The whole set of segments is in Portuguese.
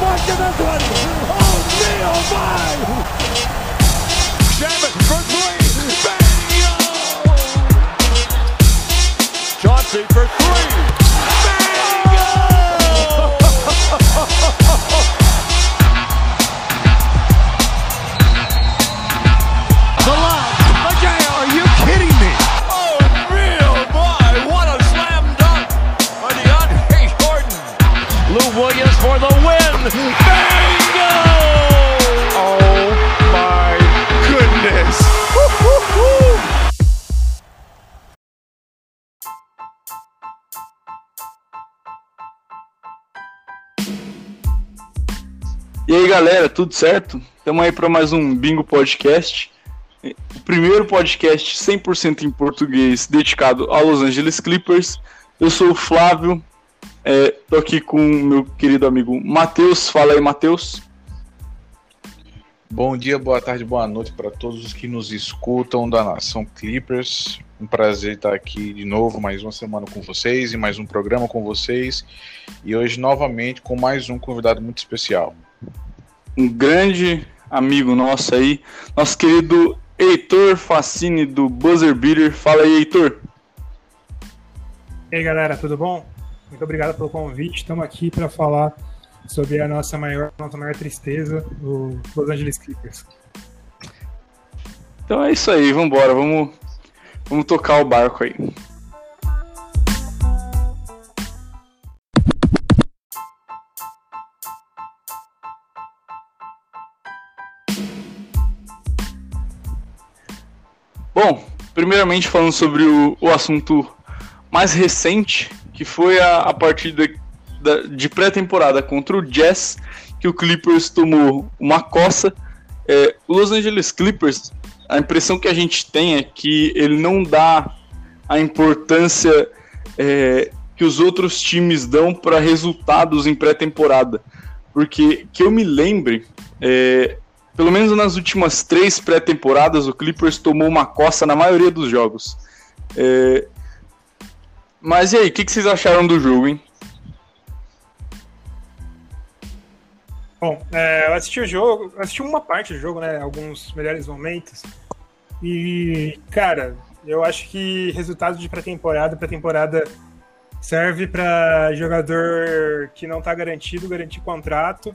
mark in this one. Oh, me, oh my! Shaman for three. Bingo! Chauncey for three. Aí galera, tudo certo? Estamos aí para mais um Bingo Podcast. O primeiro podcast 100% em português dedicado ao Los Angeles Clippers. Eu sou o Flávio, é, tô aqui com meu querido amigo Matheus. Fala aí, Matheus. Bom dia, boa tarde, boa noite para todos os que nos escutam da nação Clippers. Um prazer estar aqui de novo, mais uma semana com vocês e mais um programa com vocês. E hoje novamente com mais um convidado muito especial. Um grande amigo nosso aí, nosso querido Heitor Facine do Buzzer Beater. Fala aí, Heitor. E aí galera, tudo bom? Muito obrigado pelo convite. Estamos aqui para falar sobre a nossa maior, nossa maior tristeza, o Los Angeles Clippers. Então é isso aí, vambora, vamos, vamos tocar o barco aí. Bom, primeiramente falando sobre o, o assunto mais recente, que foi a, a partida da- de pré-temporada contra o Jazz, que o Clippers tomou uma coça. É, Los Angeles Clippers, a impressão que a gente tem é que ele não dá a importância é, que os outros times dão para resultados em pré-temporada. Porque que eu me lembre, é, pelo menos nas últimas três pré-temporadas, o Clippers tomou uma coça na maioria dos jogos. É, mas e aí, o que, que vocês acharam do jogo, hein? Bom, é, eu assisti o jogo, assisti uma parte do jogo, né? Alguns melhores momentos. E, cara, eu acho que resultado de pré-temporada, pré-temporada serve para jogador que não tá garantido garantir contrato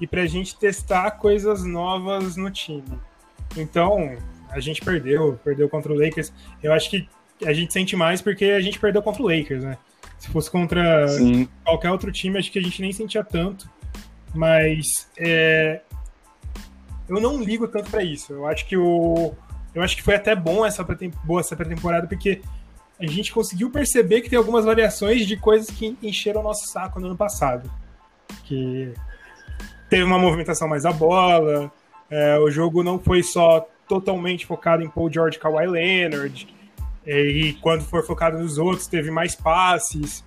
e pra gente testar coisas novas no time. Então, a gente perdeu, perdeu contra o Lakers. Eu acho que a gente sente mais porque a gente perdeu contra o Lakers, né? Se fosse contra Sim. qualquer outro time, acho que a gente nem sentia tanto. Mas é, eu não ligo tanto pra isso. Eu acho que o eu acho que foi até bom essa boa essa pré-temporada porque a gente conseguiu perceber que tem algumas variações de coisas que encheram o nosso saco no ano passado. Que teve uma movimentação mais da bola, é, o jogo não foi só totalmente focado em Paul George Kawhi Leonard, e quando for focado nos outros, teve mais passes.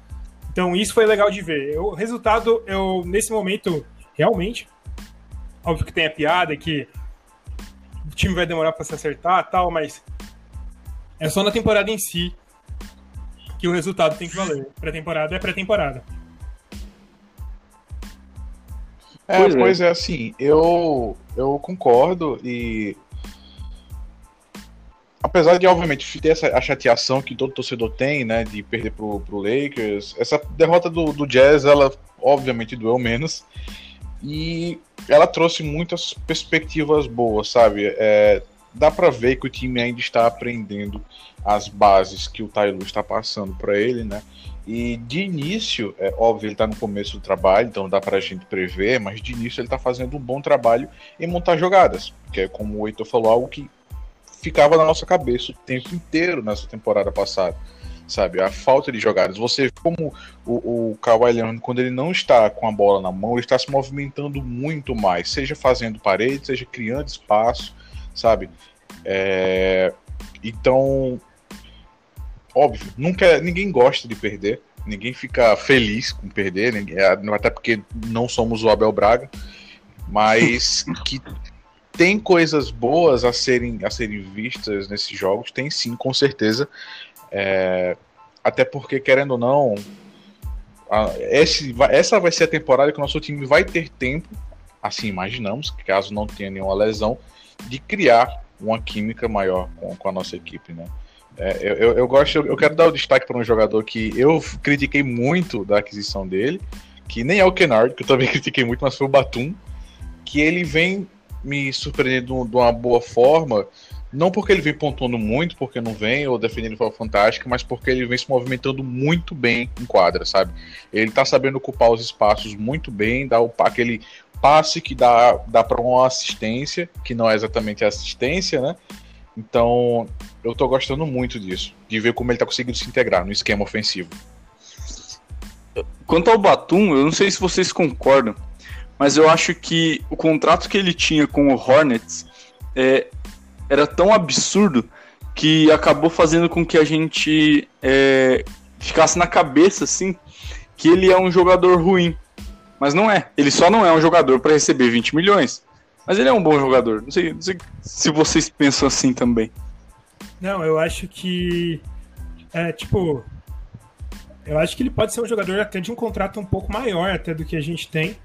Então isso foi legal de ver. O resultado, eu nesse momento, realmente, óbvio que tem a piada que o time vai demorar para se acertar tal, mas é só na temporada em si que o resultado tem que valer. Pré-temporada é pré-temporada. É, Pois pois, é. é. assim, eu, eu concordo e. Apesar de, obviamente, ter essa, a chateação que todo torcedor tem, né, de perder pro, pro Lakers, essa derrota do, do Jazz, ela obviamente doeu menos. E ela trouxe muitas perspectivas boas, sabe? É, dá pra ver que o time ainda está aprendendo as bases que o Tailu está passando para ele, né? E de início, é óbvio, ele está no começo do trabalho, então dá para a gente prever, mas de início ele está fazendo um bom trabalho em montar jogadas, que é como o Heitor falou, algo que ficava na nossa cabeça o tempo inteiro nessa temporada passada, sabe? A falta de jogadas. Você vê como o, o Kawhi Leonard, quando ele não está com a bola na mão, ele está se movimentando muito mais, seja fazendo parede, seja criando espaço, sabe? É, Então, óbvio, nunca ninguém gosta de perder, ninguém fica feliz com perder, ninguém- é, até porque não somos o Abel Braga, mas que tem coisas boas a serem, a serem vistas nesses jogos, tem sim, com certeza. É, até porque, querendo ou não, esse, essa vai ser a temporada que o nosso time vai ter tempo, assim imaginamos, caso não tenha nenhuma lesão, de criar uma química maior com, com a nossa equipe, né? É, eu, eu, gosto, eu quero dar o destaque para um jogador que eu critiquei muito da aquisição dele, que nem é o Kennard, que eu também critiquei muito, mas foi o Batum, que ele vem me surpreendendo de uma boa forma, não porque ele vem pontuando muito, porque não vem, ou defendendo de forma fantástica, mas porque ele vem se movimentando muito bem em quadra, sabe? Ele tá sabendo ocupar os espaços muito bem, dá o, aquele passe que dá, dá para uma assistência, que não é exatamente assistência, né? Então, eu tô gostando muito disso, de ver como ele tá conseguindo se integrar no esquema ofensivo. Quanto ao Batum, eu não sei se vocês concordam, mas eu acho que o contrato que ele tinha com o Hornets é, era tão absurdo que acabou fazendo com que a gente é, ficasse na cabeça assim que ele é um jogador ruim. Mas não é. Ele só não é um jogador para receber 20 milhões. Mas ele é um bom jogador. Não sei, não sei se vocês pensam assim também. Não, eu acho que. É, tipo. Eu acho que ele pode ser um jogador até de um contrato um pouco maior até do que a gente tem,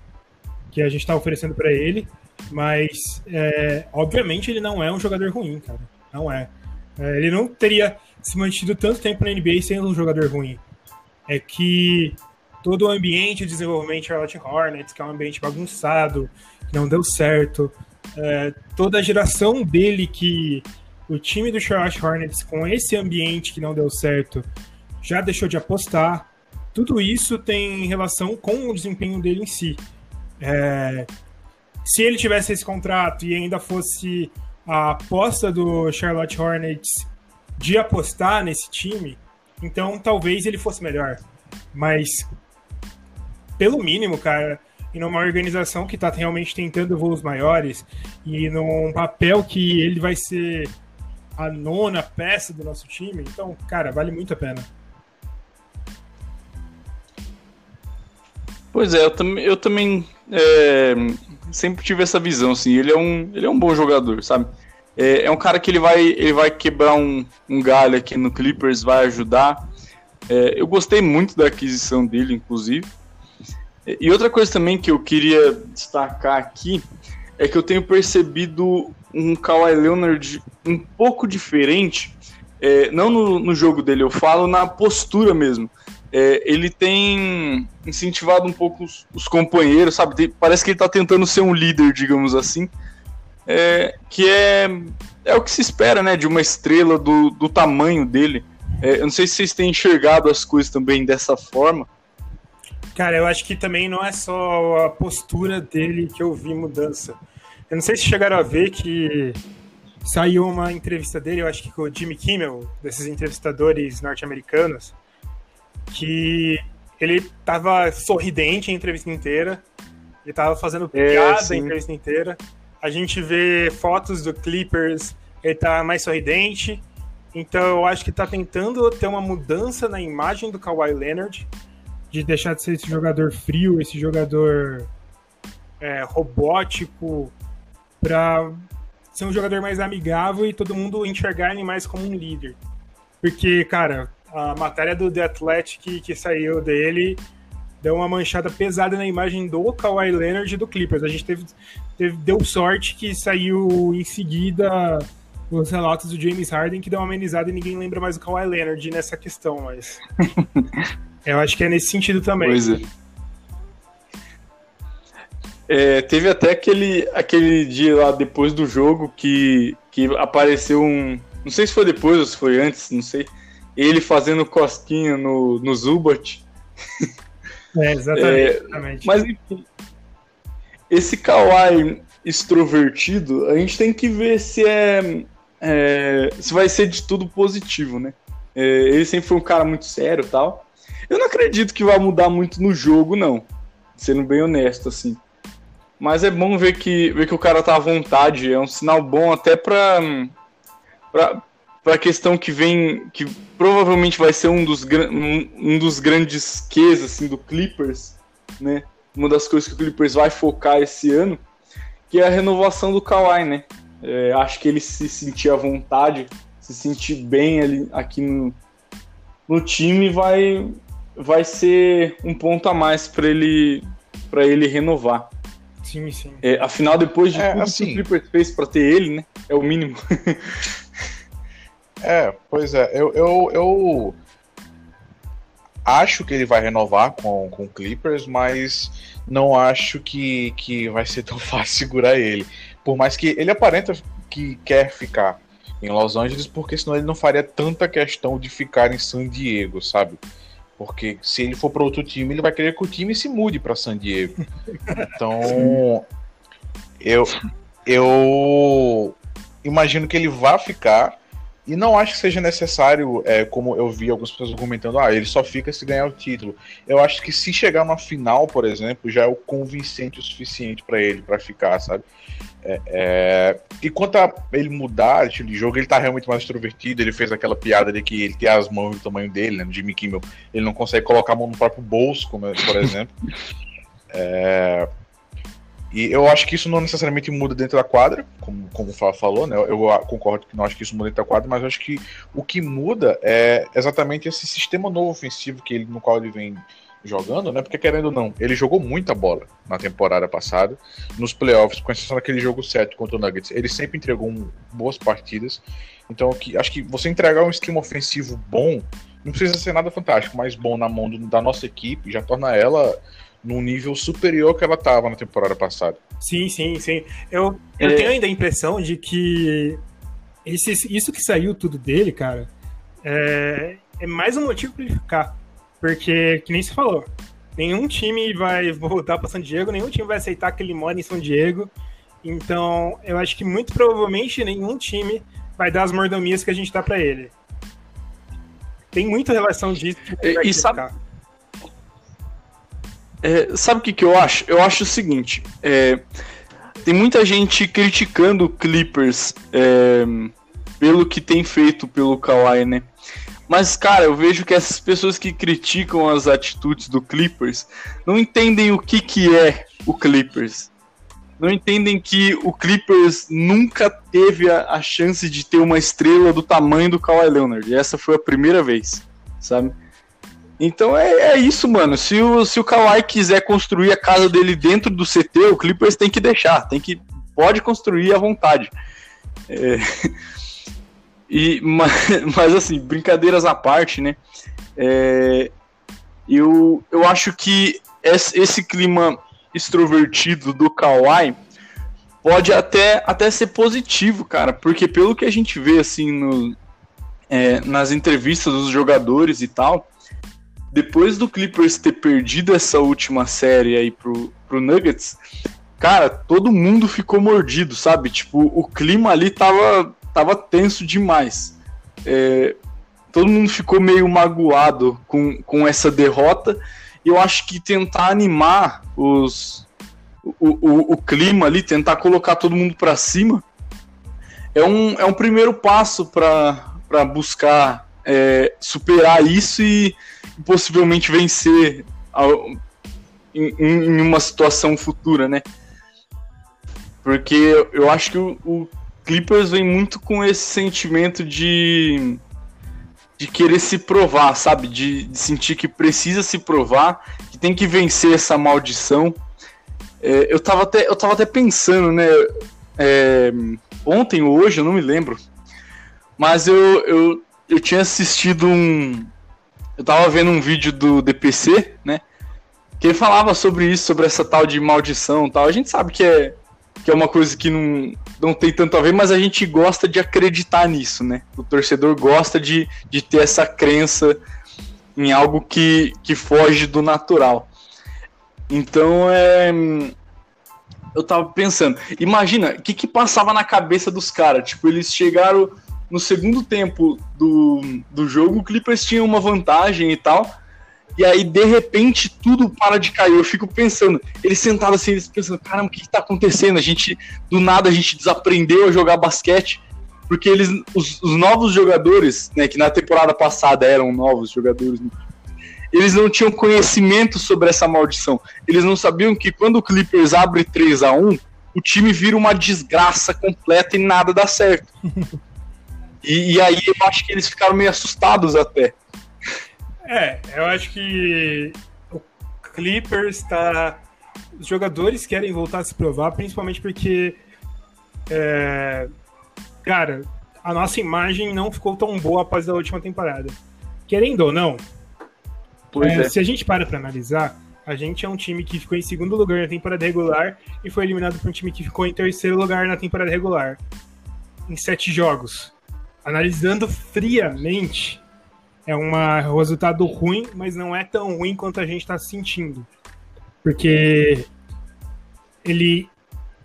que a gente está oferecendo para ele. Mas, é, obviamente, ele não é um jogador ruim, cara. Não é. é. Ele não teria se mantido tanto tempo na NBA sendo um jogador ruim. É que todo o ambiente de desenvolvimento de Charlotte Hornets, que é um ambiente bagunçado, que não deu certo, é, toda a geração dele que o time do Charlotte Hornets, com esse ambiente que não deu certo, já deixou de apostar. Tudo isso tem relação com o desempenho dele em si. É, se ele tivesse esse contrato e ainda fosse a aposta do Charlotte Hornets de apostar nesse time, então talvez ele fosse melhor. Mas, pelo mínimo, cara, e numa organização que está realmente tentando voos maiores e num papel que ele vai ser a nona peça do nosso time, então, cara, vale muito a pena. Pois é, eu, tam eu também é, sempre tive essa visão, assim, ele é um, ele é um bom jogador, sabe? É, é um cara que ele vai, ele vai quebrar um, um galho aqui no Clippers, vai ajudar. É, eu gostei muito da aquisição dele, inclusive. E outra coisa também que eu queria destacar aqui é que eu tenho percebido um Kawhi Leonard um pouco diferente, é, não no, no, jogo dele, eu falo na postura mesmo. É, ele tem incentivado um pouco os, os companheiros, sabe? Tem, parece que ele está tentando ser um líder, digamos assim, é, que é, é o que se espera, né? De uma estrela do, do tamanho dele. É, eu não sei se vocês têm enxergado as coisas também dessa forma. Cara, eu acho que também não é só a postura dele que eu vi mudança. Eu não sei se chegaram a ver que saiu uma entrevista dele, eu acho que com o Jimmy Kimmel, desses entrevistadores norte-americanos, que ele tava sorridente a entrevista inteira, ele tava fazendo é, piada é, a entrevista inteira. A gente vê fotos do Clippers, ele tá mais sorridente. Então eu acho que tá tentando ter uma mudança na imagem do Kawhi Leonard, de deixar de ser esse jogador frio, esse jogador é, robótico, para ser um jogador mais amigável e todo mundo enxergar ele mais como um líder. Porque, cara, a matéria do The Athletic que saiu dele deu uma manchada pesada na imagem do Kawhi Leonard e do Clippers. A gente teve, teve, deu sorte que saiu em seguida os relatos do James Harden que deu uma amenizada e ninguém lembra mais do Kawhi Leonard nessa questão, mas eu acho que é nesse sentido também. Pois é. É, teve até aquele, aquele dia lá depois do jogo que, que apareceu um. Não sei se foi depois ou se foi antes, não sei ele fazendo cosquinha no, no Zubat. É, exatamente. É, mas enfim, esse Kawhi extrovertido, a gente tem que ver se é, é se vai ser de tudo positivo, né? É, ele sempre foi um cara muito sério e tal. Eu não acredito que vai mudar muito no jogo, não. Sendo bem honesto, assim. Mas é bom ver que, ver que o cara tá à vontade. É um sinal bom até pra, pra, para a questão que vem, que provavelmente vai ser um dos, um, um dos grandes ques assim, do Clippers, né? Uma das coisas que o Clippers vai focar esse ano, que é a renovação do Kawhi, né? É, acho que ele se sentir à vontade, se sentir bem ali aqui no, no time vai, vai ser um ponto a mais para ele para ele renovar. Sim, sim. É, afinal, depois de É, tudo assim- que o Clippers fez para ter ele, né? É o mínimo. É, pois é, eu, eu, eu acho que ele vai renovar com, com o Clippers, mas não acho que, que vai ser tão fácil segurar ele. Por mais que ele aparenta que quer ficar em Los Angeles, porque senão ele não faria tanta questão de ficar em San Diego, sabe? Porque se ele for para outro time, ele vai querer que o time se mude para San Diego. Então, eu, eu imagino que ele vá ficar. E não acho que seja necessário, é, como eu vi algumas pessoas argumentando, ah, ele só fica se ganhar o título. Eu acho que se chegar na final, por exemplo, já é o convincente o suficiente para ele, para ficar, sabe? É, é, E quanto a ele mudar de jogo, ele tá realmente mais extrovertido. Ele fez aquela piada de que ele tem as mãos do tamanho dele, né? No Jimmy Kimmel, ele não consegue colocar a mão no próprio bolso, como, por exemplo. É, E eu acho que isso não necessariamente muda dentro da quadra, como, como o Flávio falou, né? Eu concordo que não acho que isso muda dentro da quadra, mas acho que o que muda é exatamente esse sistema novo ofensivo que ele, no qual ele vem jogando, né? Porque querendo ou não, ele jogou muita bola na temporada passada, nos playoffs, com exceção daquele jogo 7 contra o Nuggets. Ele sempre entregou um- boas partidas. Então, que, acho que você entregar um esquema ofensivo bom, não precisa ser nada fantástico, mas bom na mão do- da nossa equipe, já torna ela num nível superior que ela estava na temporada passada. Sim, sim, sim. Eu, eu É. tenho ainda a impressão de que esse, isso que saiu tudo dele, cara, é, é mais um motivo pra ele ficar. Porque, que nem você falou, nenhum time vai voltar pra San Diego, nenhum time vai aceitar que ele mora em São Diego. Então, eu acho que muito provavelmente nenhum time vai dar as mordomias que a gente dá pra ele. Tem muita relação disso. que ele E- vai e sabe- ficar. É, sabe o que, que eu acho? Eu acho o seguinte: é, tem muita gente criticando o Clippers é, pelo que tem feito pelo Kawhi, né? Mas, cara, eu vejo que essas pessoas que criticam as atitudes do Clippers não entendem o que, que é o Clippers. Não entendem que o Clippers nunca teve a, a chance de ter uma estrela do tamanho do Kawhi Leonard. E essa foi a primeira vez, sabe? Então é, é isso, mano. Se o, se o Kawhi quiser construir a casa dele dentro do CT, o Clippers tem que deixar. Tem que, pode construir à vontade. É, e, mas, mas, assim, brincadeiras à parte, né? É, eu, eu acho que esse, clima extrovertido do Kawhi pode até, até ser positivo, cara. Porque pelo que a gente vê, assim, no, é, nas entrevistas dos jogadores e tal depois do Clippers ter perdido essa última série aí pro, pro Nuggets, cara, todo mundo ficou mordido, sabe? Tipo, o clima ali tava, tava tenso demais. É, todo mundo ficou meio magoado com, com essa derrota. E eu acho que tentar animar os, o, o, o clima ali, tentar colocar todo mundo para cima, é um, é um primeiro passo para buscar é, superar isso e possivelmente vencer ao- em, em uma situação futura, né? Porque eu acho que o, o Clippers vem muito com esse sentimento de de querer se provar, sabe? De, de sentir que precisa se provar, que tem que vencer essa maldição. É, eu, tava até, eu tava até pensando, né? é, ontem ou hoje, eu não me lembro. Mas eu, eu, eu tinha assistido um, eu tava vendo um vídeo do DPC, né? Que ele falava sobre isso, sobre essa tal de maldição tal. A gente sabe que é, que é uma coisa que não, não tem tanto a ver, mas a gente gosta de acreditar nisso, né? O torcedor gosta de, de ter essa crença em algo que, que foge do natural. Então, é. Eu tava pensando, imagina, o que, que passava na cabeça dos caras? Tipo, eles chegaram no segundo tempo do, do jogo, o Clippers tinha uma vantagem e tal. E aí, de repente, tudo para de cair. Eu fico pensando, eles sentados assim, eles pensando, caramba, o que, que tá acontecendo? A gente, do nada, a gente desaprendeu a jogar basquete. Porque eles, os, os novos jogadores, né, que na temporada passada eram novos jogadores, eles não tinham conhecimento sobre essa maldição. Eles não sabiam que quando o Clippers abre 3 a 1 o time vira uma desgraça completa e nada dá certo. E, e aí eu acho que eles ficaram meio assustados até. É, eu acho que o Clippers está. Os jogadores querem voltar a se provar, principalmente porque. É... Cara, a nossa imagem não ficou tão boa após a última temporada. Querendo ou não, é, é. se a gente para para analisar, a gente é um time que ficou em segundo lugar na temporada regular e foi eliminado por um time que ficou em terceiro lugar na temporada regular. Em sete jogos. Analisando friamente, é um resultado ruim, mas não é tão ruim quanto a gente está sentindo. Porque ele.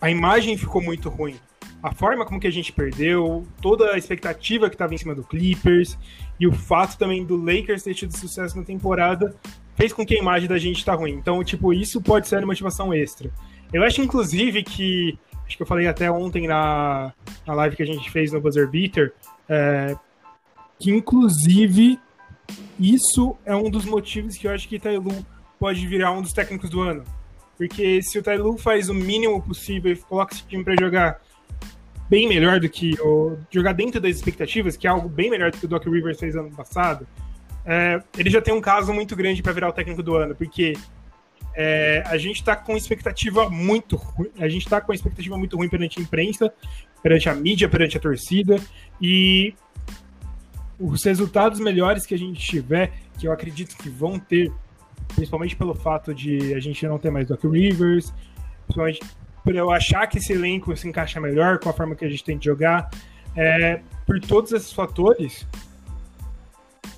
A imagem ficou muito ruim a forma como que a gente perdeu, toda a expectativa que estava em cima do Clippers e o fato também do Lakers ter tido sucesso na temporada fez com que a imagem da gente tá ruim. Então, tipo, isso pode ser uma motivação extra. Eu acho, inclusive, que. Acho que eu falei até ontem na, na live que a gente fez no Buzzer Beater, é, que inclusive isso é um dos motivos que eu acho que Tailu pode virar um dos técnicos do ano. Porque se o Tailu faz o mínimo possível e coloca esse time para jogar bem melhor do que o jogar dentro das expectativas, que é algo bem melhor do que o Doc Rivers fez ano passado, é, ele já tem um caso muito grande para virar o técnico do ano, porque é, a gente está com expectativa muito ruim, a gente está com expectativa muito ruim perante a imprensa, perante a mídia, perante a torcida, e os resultados melhores que a gente tiver, que eu acredito que vão ter, principalmente pelo fato de a gente não ter mais Doc Rivers, principalmente por eu achar que esse elenco se encaixa melhor com a forma que a gente tem de jogar. É, por todos esses fatores,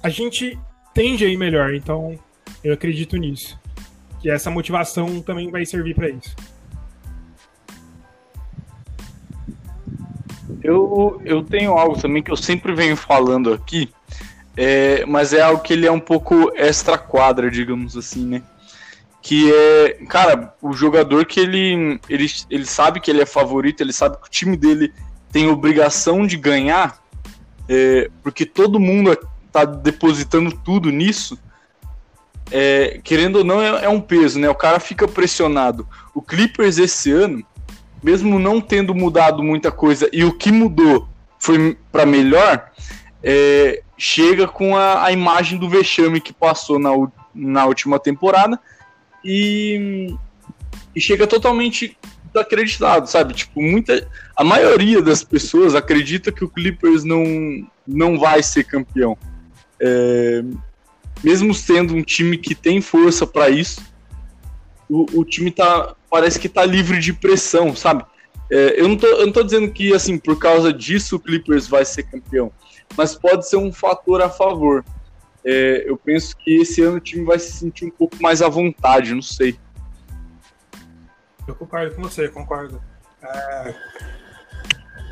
a gente tende a ir melhor. Então, eu acredito nisso. Que essa motivação também vai servir para isso. Eu, eu tenho algo também que eu sempre venho falando aqui, é, mas é algo que ele é um pouco extra quadra, digamos assim, né? que é, cara, o jogador que ele, ele, ele sabe que ele é favorito, ele sabe que o time dele tem obrigação de ganhar, é, porque todo mundo tá depositando tudo nisso, é, querendo ou não, é, é, um peso, né? O cara fica pressionado. O Clippers esse ano, mesmo não tendo mudado muita coisa, e o que mudou foi para melhor, é, chega com a, a, imagem do vexame que passou na, na última temporada e, e chega totalmente acreditado, sabe? Tipo, muita, a maioria das pessoas acredita que o Clippers não, não vai ser campeão. É, mesmo sendo um time que tem força para isso, o, o, time tá, parece que tá livre de pressão, sabe? É, eu, não tô, eu não tô dizendo que, assim, por causa disso o Clippers vai ser campeão, mas pode ser um fator a favor é, eu penso que esse ano o time vai se sentir um pouco mais à vontade, não sei. Eu concordo com você, concordo. É...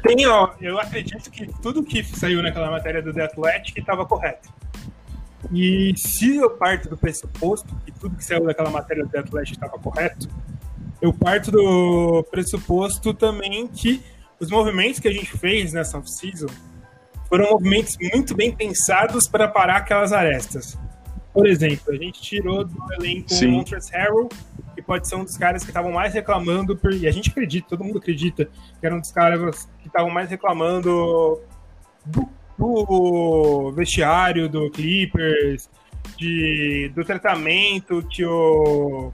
Tem, ó, eu acredito que tudo que saiu naquela matéria do The Athletic estava correto. E se eu parto do pressuposto que tudo que saiu daquela matéria do The Athletic estava correto, eu parto do pressuposto também que os movimentos que a gente fez nessa off-season foram movimentos muito bem pensados para parar aquelas arestas. Por exemplo, a gente tirou do elenco o Montrezl Harrell, que pode ser um dos caras que estavam mais reclamando, por, e a gente acredita, todo mundo acredita, que era um dos caras que estavam mais reclamando do, do, vestiário do Clippers, de, do tratamento que o,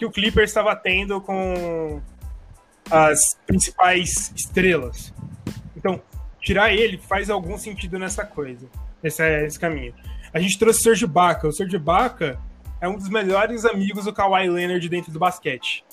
que o Clippers estava tendo com as principais estrelas. Então, tirar ele faz algum sentido nessa coisa, nesse, nesse caminho. A gente trouxe o Serge Baca. O Serge Baca é um dos melhores amigos do Kawhi Leonard dentro do basquete.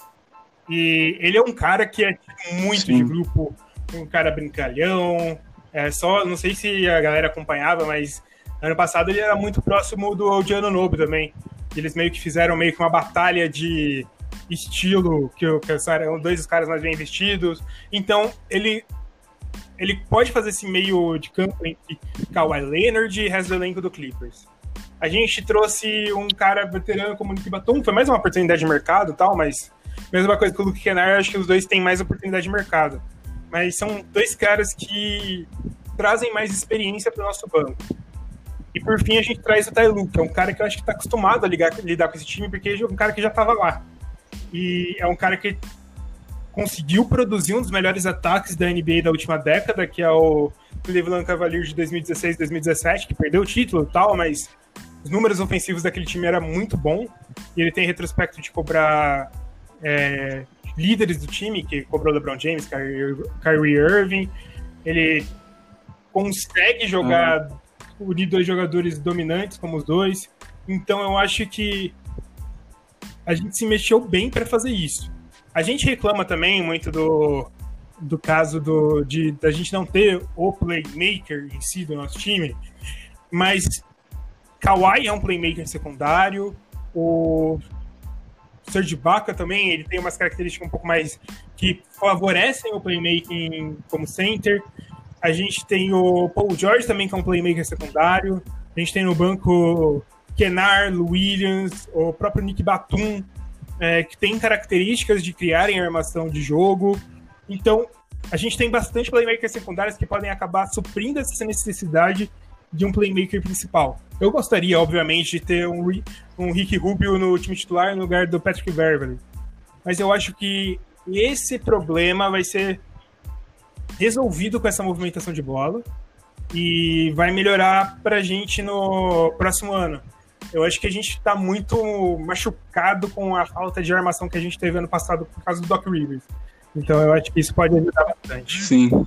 E ele é um cara que é muito Sim. de grupo, um cara brincalhão. É só, não sei se a galera acompanhava, mas ano passado ele era muito próximo do Gianno Nobre também. Eles meio que fizeram meio que uma batalha de estilo, que, que eram dois caras mais bem vestidos. Então, ele ele pode fazer esse meio de campo entre Kawhi Leonard e resto do elenco do Clippers. A gente trouxe um cara veterano como Nick Batum, foi mais uma oportunidade de mercado tal, mas mesma coisa que o Luke Kennard, acho que os dois têm mais oportunidade de mercado. Mas são dois caras que trazem mais experiência para o nosso banco. E por fim a gente traz o Tailu, que é um cara que eu acho que está acostumado a ligar, lidar com esse time, porque é um cara que já estava lá. E é um cara que conseguiu produzir um dos melhores ataques da NBA da última década, que é o Cleveland Cavaliers de 2016-2017, que perdeu o título e tal, mas os números ofensivos daquele time era muito bom. E ele tem retrospecto de cobrar é, líderes do time, que cobrou LeBron James, Kyrie Irving. Ele consegue jogar uhum. Unir dois jogadores dominantes como os dois. Então eu acho que a gente se mexeu bem para fazer isso. A gente reclama também muito do, do caso do, de da gente não ter o playmaker em si do nosso time, mas Kawhi é um playmaker secundário, o Serge Ibaka também, ele tem umas características um pouco mais que favorecem o playmaking como center. A gente tem o Paul George também, que é um playmaker secundário. A gente tem no banco Kenar, Williams, o próprio Nick Batum, é, que tem características de criarem armação de jogo. Então, a gente tem bastante playmakers secundários que podem acabar suprindo essa necessidade de um playmaker principal. Eu gostaria, obviamente, de ter um, um Rick Rubio no time titular no lugar do Patrick Beverly. Mas eu acho que esse problema vai ser resolvido com essa movimentação de bola e vai melhorar para a gente no próximo ano. Eu acho que a gente está muito machucado com a falta de armação que a gente teve ano passado por causa do Doc Rivers. Então eu acho que isso pode ajudar bastante. Sim.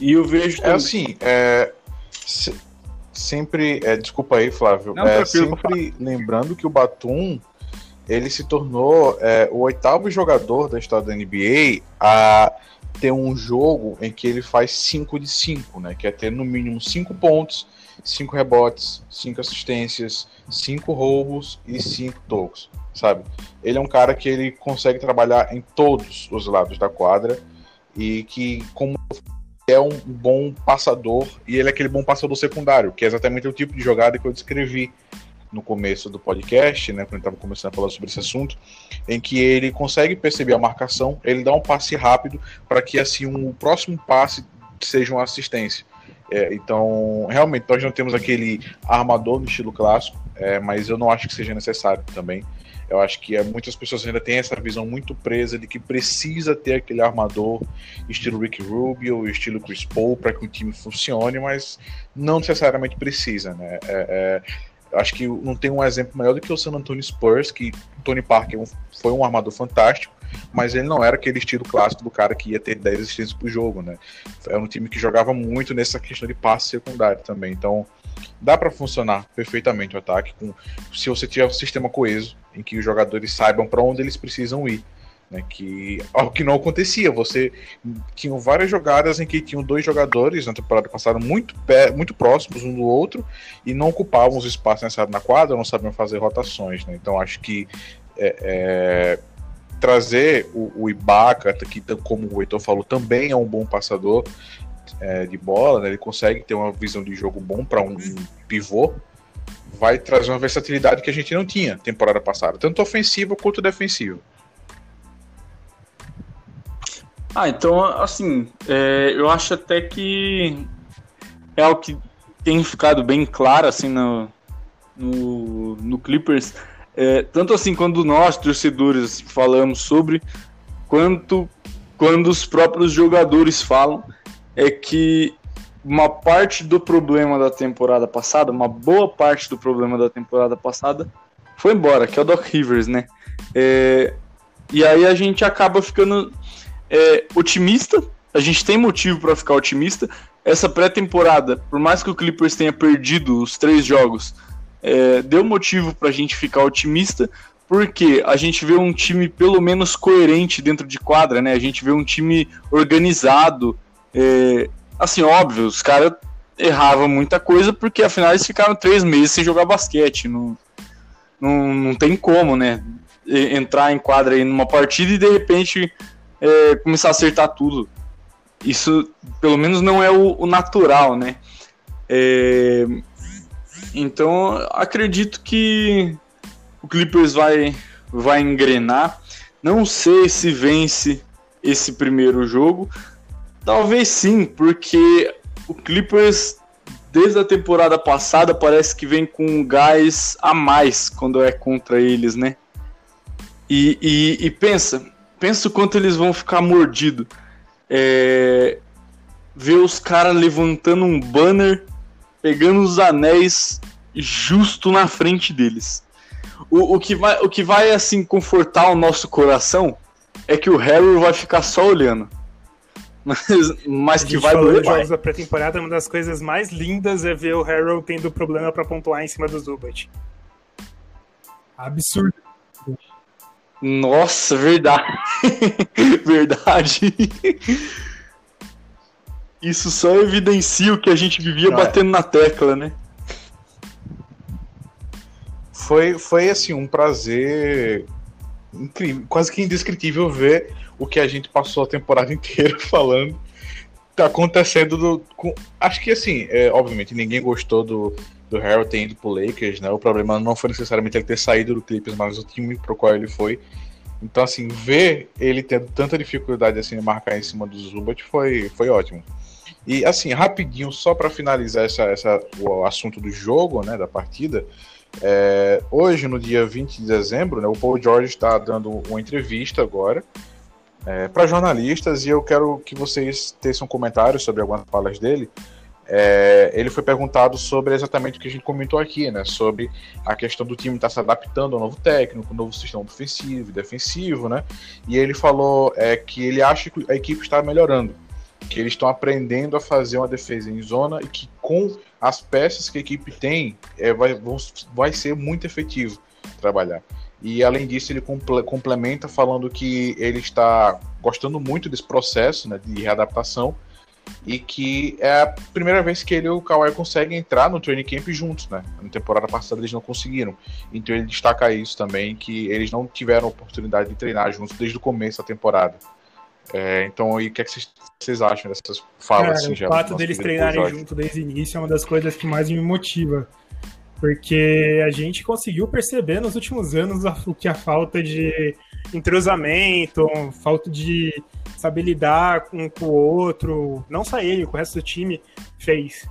E eu vejo. É assim, é, se, sempre. É, desculpa aí, Flávio. Não, é, sempre lembrando que o Batum ele se tornou é, o oitavo jogador da história da NBA a ter um jogo em que ele faz 5 de 5, né? Que é ter no mínimo 5 pontos, 5 rebotes, 5 assistências, 5 roubos e 5 tocos, sabe? Ele é um cara que ele consegue trabalhar em todos os lados da quadra e que, como é um bom passador e ele é aquele bom passador secundário, que é exatamente o tipo de jogada que eu descrevi no começo do podcast, né, quando estava começando a falar sobre esse assunto, em que ele consegue perceber a marcação, ele dá um passe rápido para que assim um, o próximo passe seja uma assistência. É, então, realmente, nós não temos aquele armador no estilo clássico, é, mas eu não acho que seja necessário também. Eu acho que é, muitas pessoas ainda têm essa visão muito presa de que precisa ter aquele armador estilo Rick Rubio, estilo Chris Paul para que o time funcione, mas não necessariamente precisa, né? É, é, acho que não tem um exemplo melhor do que o San Antonio Spurs, que Tony Parker foi um armador fantástico, mas ele não era aquele estilo clássico do cara que ia ter 10 assistências por jogo, né? É um time que jogava muito nessa questão de passe secundário também. Então, dá para funcionar perfeitamente o ataque com se você tiver um sistema coeso em que os jogadores saibam para onde eles precisam ir. Né, que algo que não acontecia. Você tinha várias jogadas em que tinham dois jogadores na temporada passada muito, muito próximos um do outro e não ocupavam os espaços necessários na quadra, não sabiam fazer rotações. Né? Então acho que é, é, trazer o, o Ibaka, que como o Heitor falou, também é um bom passador é, de bola, né? ele consegue ter uma visão de jogo bom para um, um pivô vai trazer uma versatilidade que a gente não tinha temporada passada, tanto ofensiva quanto defensiva. Ah, então, assim, é, eu acho até que é algo que tem ficado bem claro, assim, no, no, no Clippers, é, tanto assim quando nós, torcedores, falamos sobre, quanto quando os próprios jogadores falam, é que uma parte do problema da temporada passada, uma boa parte do problema da temporada passada, foi embora, que é o Doc Rivers, né? É, e aí a gente acaba ficando é, otimista, a gente tem motivo para ficar otimista. Essa pré-temporada, por mais que o Clippers tenha perdido os três jogos, é, deu motivo para a gente ficar otimista, porque a gente vê um time pelo menos coerente dentro de quadra, né? A gente vê um time organizado, é, assim, óbvio, os caras erravam muita coisa porque afinal eles ficaram três meses sem jogar basquete. Não, não, não tem como, né? Entrar em quadra aí numa partida e de repente é, começar a acertar tudo. Isso, pelo menos, não é o, o natural, né? É, então, acredito que o Clippers vai, vai engrenar. Não sei se vence esse primeiro jogo, Talvez sim, porque o Clippers, desde a temporada passada, parece que vem com um gás a mais quando é contra eles, né? E, e, e pensa, pensa o quanto eles vão ficar mordidos. É, ver os caras levantando um banner pegando os anéis justo na frente deles. O, o, que vai, o que vai, assim, confortar o nosso coração é que o Harry vai ficar só olhando. Mas, mas que vai doer. jogos da pré-temporada, uma das coisas mais lindas é ver o Harrow tendo problema para pontuar em cima do Zubat. Absurdo. Nossa, verdade. verdade. Isso só evidencia o que a gente vivia Não, batendo é. na tecla, né? Foi, foi assim, um prazer incrível, quase que indescritível ver o que a gente passou a temporada inteira falando tá acontecendo do, com, acho que assim, é, obviamente ninguém gostou do, do Harold ter ido pro Lakers, né? O problema não foi necessariamente ele ter saído do Clippers, mas o time pro qual ele foi. Então, assim, ver ele tendo tanta dificuldade assim de marcar em cima do Zubat foi, foi ótimo. E assim, rapidinho, só para finalizar essa, essa, o assunto do jogo, né, da partida, é, hoje, no dia 20 de dezembro, né, o Paul George está dando uma entrevista agora é, para jornalistas e eu quero que vocês teçam comentários sobre algumas falas dele. É, ele foi perguntado sobre exatamente o que a gente comentou aqui, né? Sobre a questão do time estar tá se adaptando ao novo técnico, ao novo sistema ofensivo e defensivo, né? E ele falou é, que ele acha que a equipe está melhorando, que eles estão aprendendo a fazer uma defesa em zona e que com as peças que a equipe tem é, vai, vão, vai ser muito efetivo trabalhar. E além disso, ele complementa falando que ele está gostando muito desse processo né, de readaptação e que é a primeira vez que ele e o Kawhi conseguem entrar no training camp juntos, né? Na temporada passada eles não conseguiram. Então ele destaca isso também, que eles não tiveram oportunidade de treinar juntos desde o começo da temporada. É, então, e o que, é que vocês, vocês acham dessas falas? Cara, o fato deles treinarem junto desde o início é uma das coisas que mais me motiva porque a gente conseguiu perceber nos últimos anos o que a falta de entrosamento, falta de saber lidar com, com o outro, não só ele, com o resto do time fez.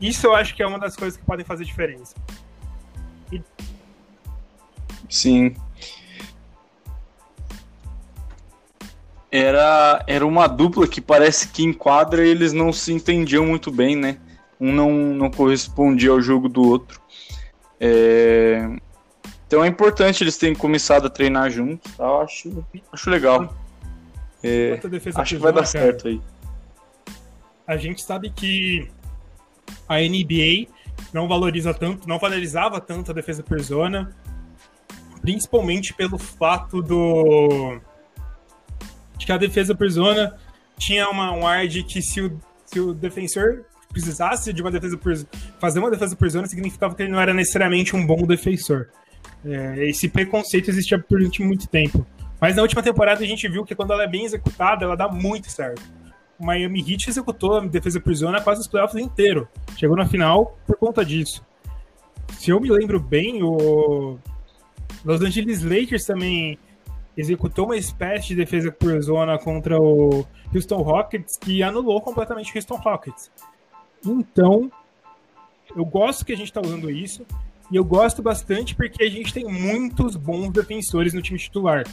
Isso eu acho que é uma das coisas que podem fazer diferença. E... Sim. Era, era uma dupla que parece que em quadra eles não se entendiam muito bem, né? um não, não correspondia ao jogo do outro. É... Então é importante eles terem começado a treinar juntos. Tá? Eu acho, acho legal. É... Acho que vai dar certo aí. A gente sabe que a NBA não valoriza tanto, não valorizava tanto a defesa por zona, principalmente pelo fato do de que a defesa por zona tinha uma, um ar de que se o, se o defensor precisasse de uma defesa por fazer uma defesa por zona significava que ele não era necessariamente um bom defensor. É, esse preconceito existia por muito tempo. Mas na última temporada a gente viu que quando ela é bem executada, ela dá muito certo. O Miami Heat executou a defesa por zona quase os playoffs inteiro. Chegou na final por conta disso. Se eu me lembro bem, o Los Angeles Lakers também executou uma espécie de defesa por zona contra o Houston Rockets que anulou completamente o Houston Rockets. Então, eu gosto que a gente está usando isso. E eu gosto bastante porque a gente tem muitos bons defensores no time titular.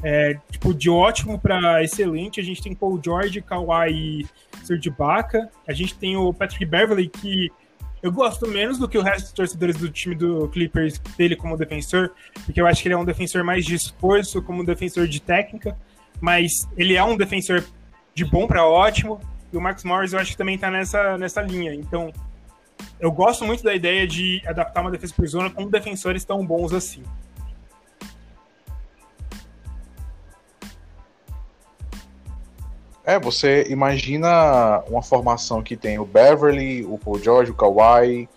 É, tipo, de ótimo para excelente, a gente tem Paul George, Kawhi e Serge Ibaka. A gente tem o Patrick Beverly, que eu gosto menos do que o resto dos torcedores do time do Clippers dele como defensor, porque eu acho que ele é um defensor mais de esforço, como um defensor de técnica, mas ele é um defensor de bom para ótimo. E o Max Morris eu acho que também está nessa, nessa linha. Então, eu gosto muito da ideia de adaptar uma defesa por zona com defensores tão bons assim. É, você imagina uma formação que tem o Beverly, o Paul George, o Kawhi,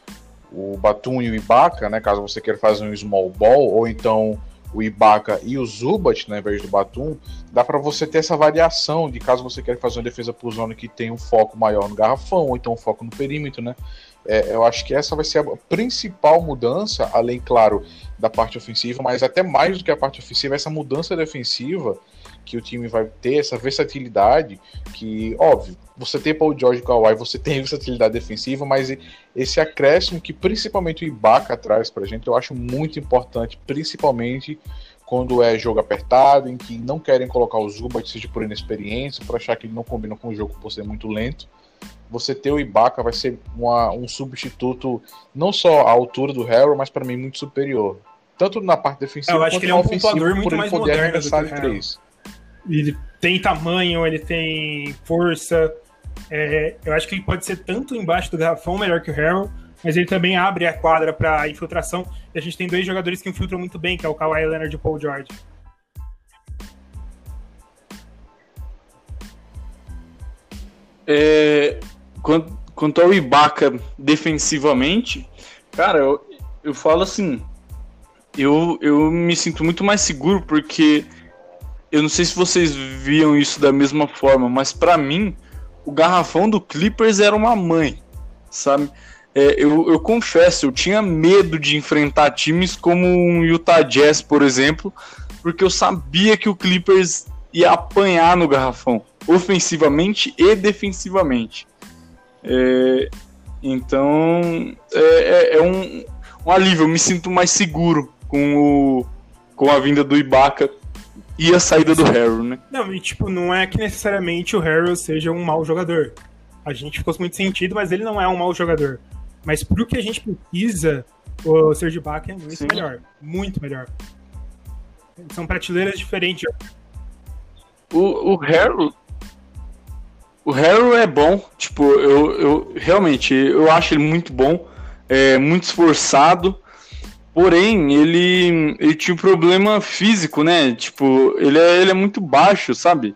o Batum e o Ibaka, né? Caso você queira fazer um small ball, ou então o Ibaka e o Zubat, né, ao invés do Batum, dá para você ter essa variação de caso você queira fazer uma defesa por zona que tem um foco maior no garrafão, ou então um foco no perímetro, né? É, eu acho que essa vai ser a principal mudança, além, claro, da parte ofensiva, mas até mais do que a parte ofensiva, essa mudança defensiva que o time vai ter, essa versatilidade, que, óbvio, você tem Paul George e Kawhi, você tem versatilidade defensiva, mas esse acréscimo que principalmente o Ibaka traz pra gente, eu acho muito importante, principalmente quando é jogo apertado, em que não querem colocar o Zubat, seja por inexperiência, por achar que ele não combina com o jogo por ser muito lento. Você ter o Ibaka vai ser uma, um substituto não só à altura do Harrell, mas para mim muito superior. Tanto na parte defensiva Eu acho quanto que ele é um pontuador muito mais poder moderno do que três. Ele tem tamanho, ele tem força. É, eu acho que ele pode ser tanto embaixo do garrafão melhor que o Harrell, mas ele também abre a quadra para infiltração. E a gente tem dois jogadores que infiltram muito bem, que é o Kawhi Leonard e o Paul George. É, quanto, quanto ao Ibaka defensivamente, cara, eu, eu falo assim, eu, eu me sinto muito mais seguro porque eu não sei se vocês viam isso da mesma forma, mas pra mim o garrafão do Clippers era uma mãe, sabe? É, eu, eu confesso, eu tinha medo de enfrentar times como um Utah Jazz, por exemplo, porque eu sabia que o Clippers ia apanhar no garrafão, ofensivamente e defensivamente. É, então é, é- é um, um alívio, eu me sinto mais seguro com, o, com a vinda do Ibaka e a saída do Harrow, né? Não, e tipo, não é que necessariamente o Harrell seja um mau jogador. A gente ficou muito sentido, mas ele não é um mau jogador. Mas pro que a gente precisa, o Serge Ibaka é muito Sim. melhor. Muito melhor. São prateleiras diferentes. O, o Harrow. O Harrow é bom, tipo, eu, eu realmente eu acho ele muito bom, é muito esforçado, porém ele, ele tinha um problema físico, né? Tipo, ele é, ele é muito baixo, sabe?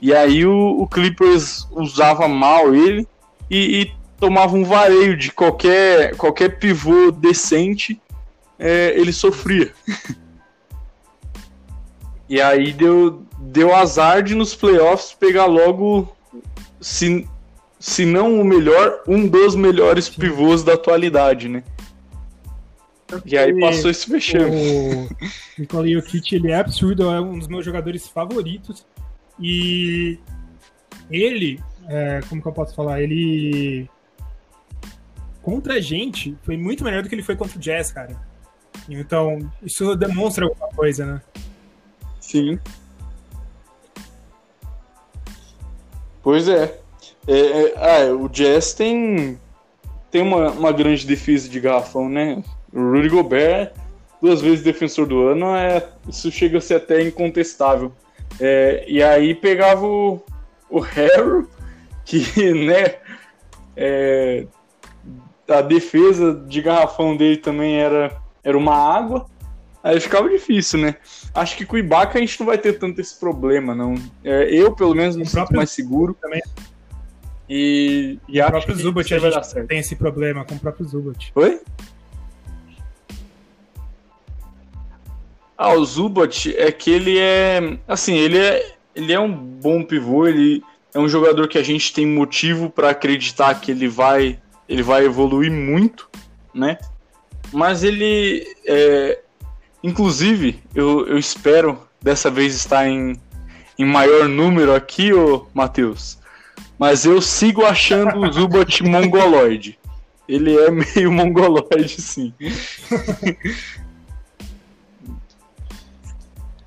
E aí o, o Clippers usava mal ele e, e tomava um vareio de qualquer, qualquer pivô decente, é, ele sofria. E aí deu, deu azar de nos playoffs pegar logo, se, se não o melhor, um dos melhores pivôs da atualidade, né? E aí passou esse vexame. O Nikola Jokic, ele é absurdo, é um dos meus jogadores favoritos. E ele, é, como que eu posso falar? Ele contra a gente foi muito melhor do que ele foi contra o Jazz, cara. Então, isso demonstra alguma coisa, né? Sim. Pois é. É, é, ah, o Jazz tem, tem uma, uma grande defesa de garrafão, né? O Rudy Gobert, duas vezes defensor do ano, é, isso chega a ser até incontestável. É, e aí pegava o, o Harrow, que, né, é, a defesa de garrafão dele também era, era uma água, aí ficava difícil, né? Acho que com o Ibaka a gente não vai ter tanto esse problema, não. É, eu, pelo menos, me O sinto mais seguro. também. E, e O acho próprio Zubat vai dar certo. tem esse problema com o próprio Zubat. Oi? Ah, o Zubat é que ele é. Assim, ele é, ele é um bom pivô, ele é um jogador que a gente tem motivo para acreditar que ele vai, ele vai evoluir muito, né? Mas ele. É, inclusive, eu, eu espero dessa vez estar em, em maior número aqui, ô Matheus. Mas eu sigo achando o Zubat mongoloide. Ele é meio mongoloide, sim.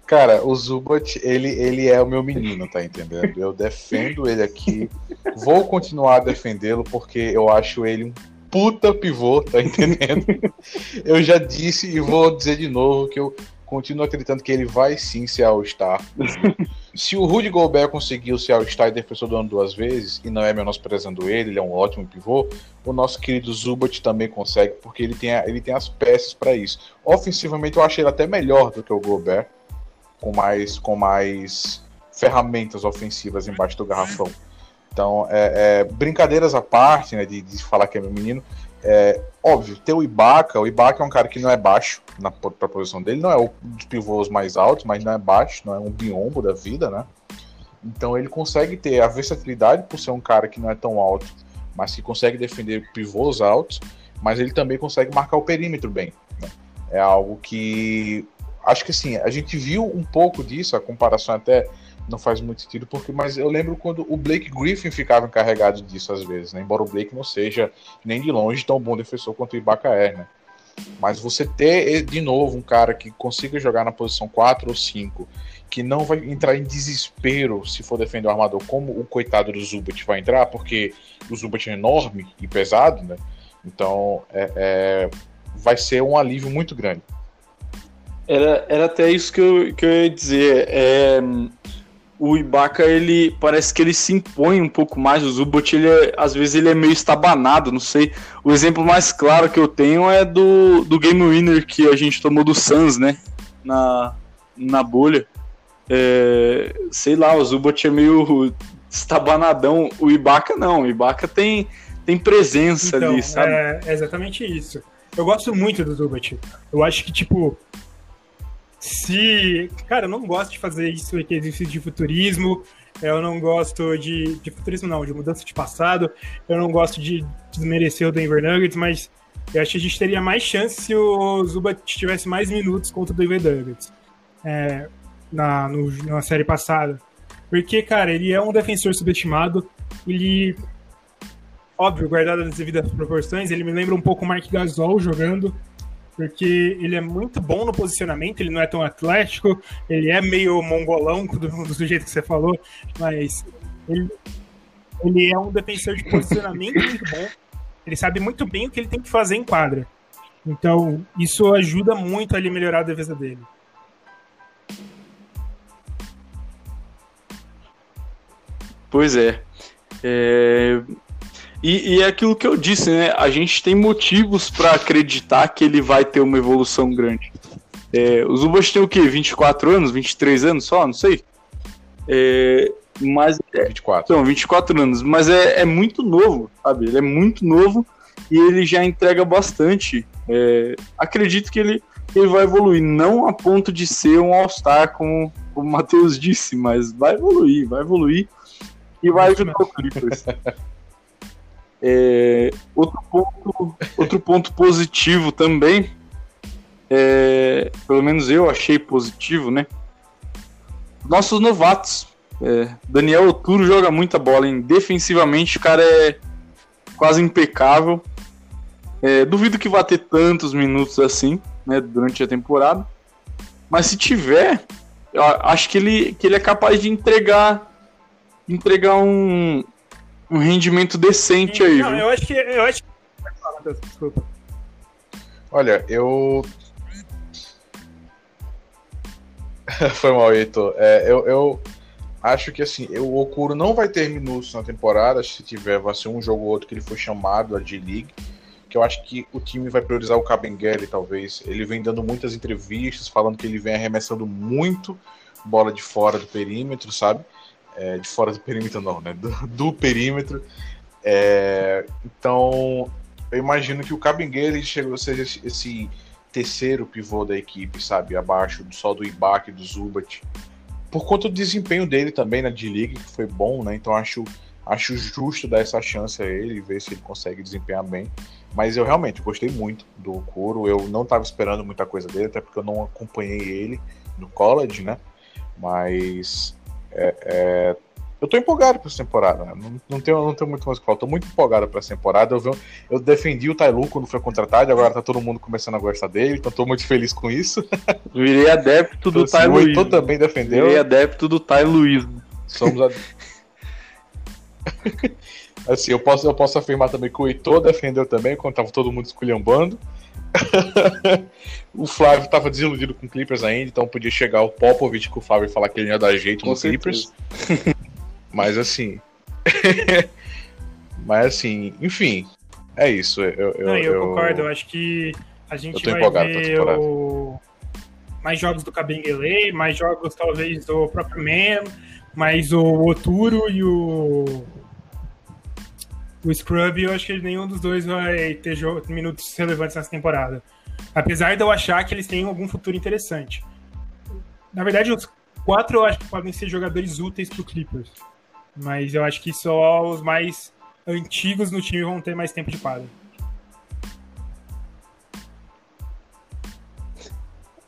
Cara, o Zubat, ele, ele é o meu menino, tá entendendo? Eu defendo ele aqui. Vou continuar a defendê-lo porque eu acho ele um puta pivô, tá entendendo? Eu já disse e vou dizer de novo que eu continuo acreditando que ele vai sim ser All-Star. Se o Rudy Gobert conseguiu ser All-Star e defensor do ano duas vezes, e não é menosprezando ele, ele é um ótimo pivô, o nosso querido Zubat também consegue, porque ele tem, a- ele tem as peças para isso. Ofensivamente, eu achei ele até melhor do que o Gobert com mais, com mais ferramentas ofensivas embaixo do garrafão. Então, é, é, brincadeiras à parte, né, de, de falar que é meu menino, é óbvio, ter o Ibaka, o Ibaka é um cara que não é baixo na pra posição dele, não é um dos pivôs mais altos, mas não é baixo, não é um biombo da vida, né? Então ele consegue ter a versatilidade por ser um cara que não é tão alto, mas que consegue defender pivôs altos, mas ele também consegue marcar o perímetro bem. né? É algo que acho que assim, a gente viu um pouco disso, a comparação até não faz muito sentido, porque mas eu lembro quando o Blake Griffin ficava encarregado disso às vezes, né? Embora o Blake não seja nem de longe tão bom defensor quanto o Ibaka é, né? Mas você ter de novo um cara que consiga jogar na posição 4 ou 5 que não vai entrar em desespero se for defender o armador, como o coitado do Zubat vai entrar, porque o Zubat é enorme e pesado, né? Então é, é, vai ser um alívio muito grande. Era, era até isso que eu, que eu ia dizer. É, o Ibaka, ele parece que ele se impõe um pouco mais. O Zubat, ele é, às vezes, ele é meio estabanado, não sei. O exemplo mais claro que eu tenho é do, do Game Winner que a gente tomou do Suns, né? Na, na bolha. É, sei lá, o Zubat é meio estabanadão. O Ibaka não. O Ibaka tem, tem presença Então, ali, sabe? é, é exatamente isso. Eu gosto muito do Zubat. Eu acho que, tipo, se. Cara, eu não gosto de fazer isso, exercício de futurismo. Eu não gosto de. De futurismo, não, de mudança de passado. Eu não gosto de desmerecer o Denver Nuggets, mas eu acho que a gente teria mais chance se o Zubat tivesse mais minutos contra o Denver Nuggets. É, na, no, na série passada. Porque, cara, ele é um defensor subestimado. Ele. Óbvio, guardado as devidas proporções, ele me lembra um pouco o Mark Gasol jogando porque ele é muito bom no posicionamento, ele não é tão atlético, ele é meio mongolão do, do jeito que você falou, mas ele, ele é um defensor de posicionamento muito bom, ele sabe muito bem o que ele tem que fazer em quadra. Então, isso ajuda muito a ele melhorar a defesa dele. Pois é. é... E, e é aquilo que eu disse, né? A gente tem motivos para acreditar que ele vai ter uma evolução grande. É, o Zubat tem o quê? 24 anos? 23 anos só? Não sei. É, mas. É, 24. Então, 24 anos. Mas é, é muito novo, sabe? Ele é muito novo e ele já entrega bastante. É, acredito que ele, ele vai evoluir. Não a ponto de ser um All-Star, como, como o Matheus disse, mas vai evoluir, vai evoluir. E vai ajudar o Clippers. É, outro, ponto, outro ponto positivo também, é, pelo menos eu achei positivo, né? Nossos novatos. É, Daniel Oturo joga muita bola, hein? Defensivamente o cara é quase impecável. É, duvido que vá ter tantos minutos assim, né, durante a temporada. Mas se tiver, acho que ele, que ele é capaz de entregar entregar um, um rendimento decente aí. Não, viu? eu acho que. Eu acho. Desculpa. Olha, eu. Foi mal, Heitor. É, eu, eu acho que assim, eu- o Okuro não vai ter minutos na temporada. Se tiver, vai ser um jogo ou outro que ele foi chamado da G-League. Que eu acho que o time vai priorizar o Kabengele, talvez. Ele vem dando muitas entrevistas, falando que ele vem arremessando muito bola de fora do perímetro, sabe? É, de fora do perímetro, não, né? Do, do perímetro. É, então, eu imagino que o Kabengele chegou a ser esse, esse terceiro pivô da equipe, sabe? Abaixo só do Ibaka e do Zubat. Por conta do desempenho dele também na D-League, que foi bom, né? Então acho, acho justo dar essa chance a ele e ver se ele consegue desempenhar bem. Mas eu realmente gostei muito do Kuro. Eu não estava esperando muita coisa dele, até porque eu não acompanhei ele no college, né? Mas é, é, eu tô empolgado para essa temporada. né? Não, não, tenho, não tenho muito mais o que falar. Tô muito empolgado para essa temporada. Eu, vi- eu defendi o Tailu quando foi contratado, agora tá todo mundo começando a gostar dele, então tô muito feliz com isso. Virei adepto do Então, Tai assim, o Luiz. Também defendeu. Virei adepto do Tai Luiz. Somos a... assim, eu posso, eu posso afirmar também que o Heitor defendeu também, quando tava todo mundo esculhambando. o Flávio tava desiludido com o Clippers ainda, então podia chegar o Popovich com o Flávio e falar que ele ia dar jeito Com no Clippers. Mas assim. Mas assim, enfim. É isso. Eu, eu, Não, eu, eu- concordo. Eu acho que a gente vai ver o... mais jogos do Kabengele, mais jogos talvez do próprio Man, mais o Oturo e o o Scrub. Eu acho que nenhum dos dois vai ter jo- minutos relevantes nessa temporada. Apesar de eu achar que eles têm algum futuro interessante. Na verdade, os quatro eu acho que podem ser jogadores úteis pro Clippers. Mas eu acho que só os mais antigos no time vão ter mais tempo de quadra.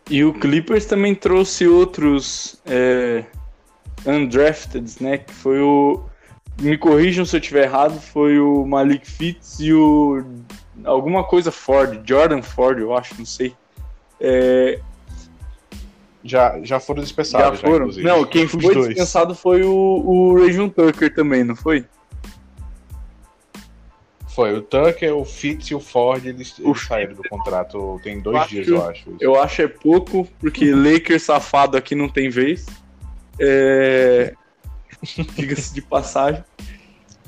E o Clippers também trouxe outros é, undrafted, né? Que foi o. Me corrijam se eu estiver errado, foi o Malik Fitz e o. Alguma coisa Ford, Jordan Ford, eu acho, não sei. É, Já, já foram dispensados. Já foram? inclusive. não, quem Os foi dois. dispensado foi o, o Region Tucker também, não foi? Foi o Tucker, o Fitz e o Ford, eles, eles saíram do contrato tem dois Eu dias, acho- eu acho. isso. Eu acho é pouco, porque Lakers safado aqui não tem vez. É... Diga-se de passagem.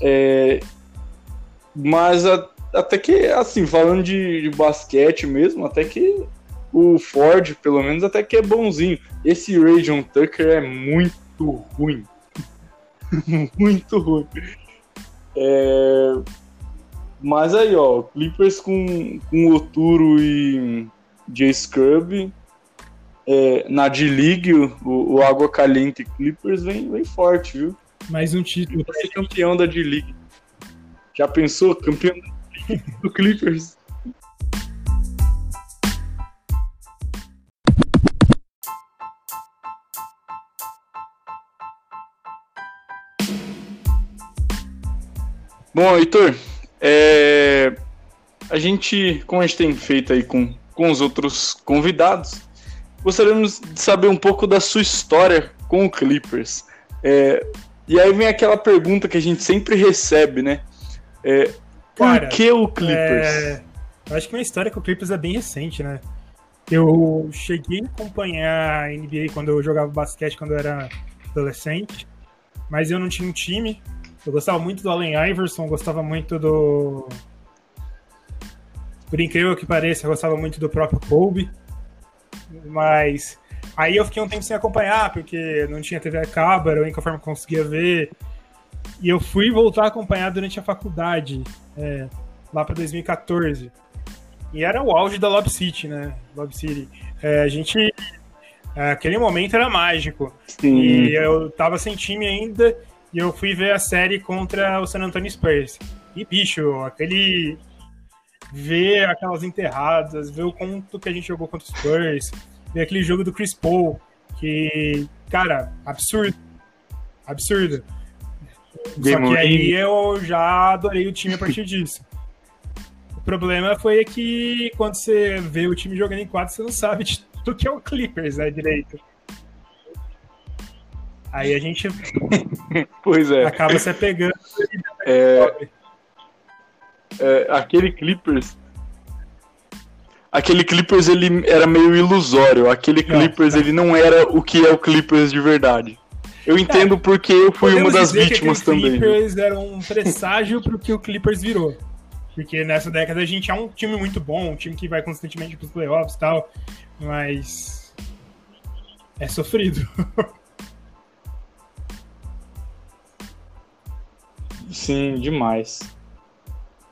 É... Mas a- até que, assim, falando de, de basquete mesmo, até que o Ford, pelo menos, até que é bonzinho. Esse Region Tucker é muito ruim. muito ruim. É... Mas aí, ó, Clippers com, com Oturo e J. Scrub. É, na D-League, o, o Água Caliente Clippers vem, vem forte, viu? Mais um título. Vai ser campeão da D-League. Já pensou? Campeão do Clippers. Bom, Heitor, é, a gente, como a gente tem feito aí com, com os outros convidados, gostaríamos de saber um pouco da sua história com o Clippers. É, e aí vem aquela pergunta que a gente sempre recebe, né? É, por Cara, que o Clippers? É, eu acho que minha história com o Clippers é bem recente, né? Eu cheguei a acompanhar a NBA quando eu jogava basquete, quando eu era adolescente, mas eu não tinha um time. Eu gostava muito do Allen Iverson, gostava muito do. Por incrível que pareça, eu gostava muito do próprio Kobe. Mas aí eu fiquei um tempo sem acompanhar, porque não tinha TV a cabo, era a única forma que eu conseguia ver. E eu fui voltar a acompanhar durante a faculdade, é, lá para 2014. E era o auge da Lob City, né? Lob City. É, a gente. é, aquele momento era mágico. Sim. E eu tava sem time ainda e eu fui ver a série contra o San Antonio Spurs. E, bicho, aquele. Ver aquelas enterradas, ver o quanto que a gente jogou contra os Spurs, ver aquele jogo do Chris Paul, que, cara, absurdo. Absurdo. Só Game que aí eu já adorei o time a partir disso. O problema foi que quando você vê o time jogando em quadro, você não sabe do que é o Clippers, né, direito. Aí a gente Pois é. acaba se apegando. É, é, aquele Clippers. Aquele Clippers ele era meio ilusório. Aquele Não, Clippers ele não era o que é o Clippers de verdade. Eu entendo porque eu fui uma das vítimas também. Clippers era um presságio pro que o Clippers virou. Porque nessa década a gente é um time muito bom, um time que vai constantemente pros playoffs e tal, mas é sofrido. Sim, demais.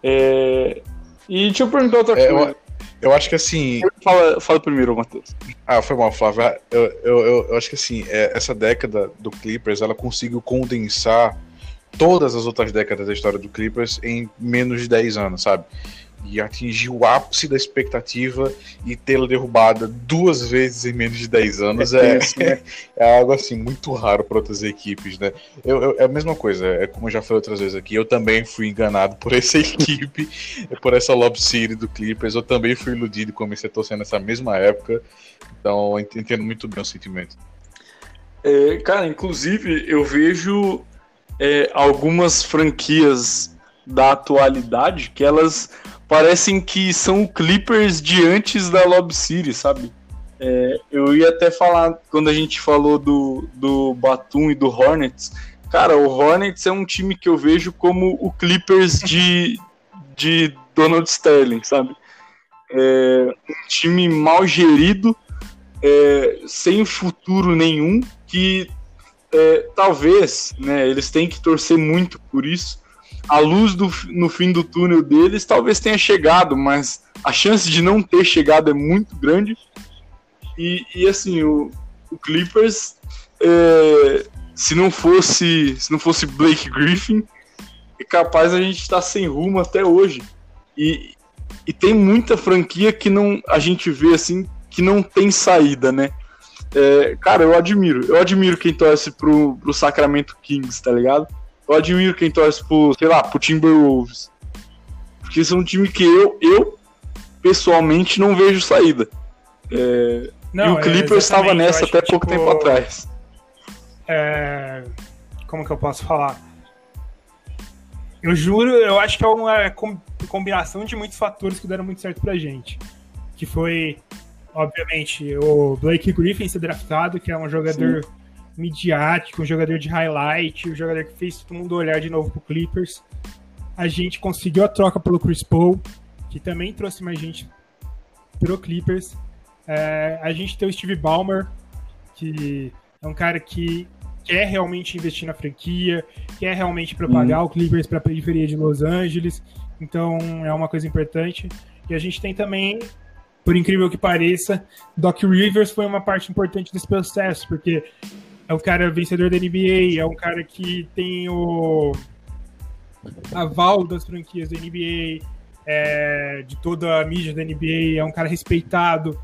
É, E deixa eu perguntar outra É, coisa. eu, eu acho que assim. Fala, fala primeiro, Matheus. Ah, foi mal, Flávio. Ah, Eu, eu, eu, eu acho que assim, é, essa década do Clippers, ela conseguiu condensar todas as outras décadas da história do Clippers em menos de 10 anos, sabe? E atingir o ápice da expectativa e tê-la derrubada duas vezes em menos de 10 anos é, tenso, né? é algo assim muito raro para outras equipes, né? Eu, eu- é a mesma coisa, é como eu já falei outras vezes aqui, eu também fui enganado por essa equipe, por essa Lob City do Clippers, eu também fui iludido e comecei a torcer nessa mesma época, então entendo muito bem o sentimento. É, cara, inclusive eu vejo é, algumas franquias da atualidade que elas parecem que são Clippers de antes da Lob City, sabe? É, eu ia até falar, quando a gente falou do, do Batum e do Hornets, cara, o Hornets é um time que eu vejo como o Clippers de, de Donald Sterling, sabe? É, um time mal gerido, é, sem futuro nenhum, que é, talvez, né, eles têm que torcer muito por isso. A luz do, no fim do túnel deles talvez tenha chegado, mas a chance de não ter chegado é muito grande. E, e, assim, o, o Clippers, é, se não fosse se não fosse Blake Griffin, é capaz a gente estar sem rumo até hoje. E, e tem muita franquia que não a gente vê assim que não tem saída, né? É, cara, eu admiro. Eu admiro quem torce pro, pro Sacramento Kings, tá ligado? Eu admiro quem torce pro, sei lá, pro Timberwolves. Porque são um time que eu, eu pessoalmente, não vejo saída. É, Não, e o é, Clippers estava nessa até pouco tipo, tempo atrás. é, como que eu posso falar? Eu juro, eu acho que é uma com- combinação de muitos fatores que deram muito certo pra gente. Que foi, obviamente, o Blake Griffin ser draftado, que é um jogador midiático, um jogador de highlight, um jogador que fez todo mundo olhar de novo pro Clippers. A gente conseguiu a troca pelo Chris Paul, que também trouxe mais gente pro Clippers. É, a gente tem o Steve Ballmer, que é um cara que quer realmente investir na franquia, quer realmente propagar o Clippers para a periferia de Los Angeles. Então é uma coisa importante. E a gente tem também, por incrível que pareça, Doc Rivers foi uma parte importante desse processo, porque é um cara vencedor da NBA, é um cara que tem o aval das franquias da NBA, é, de toda a mídia da NBA, é um cara respeitado,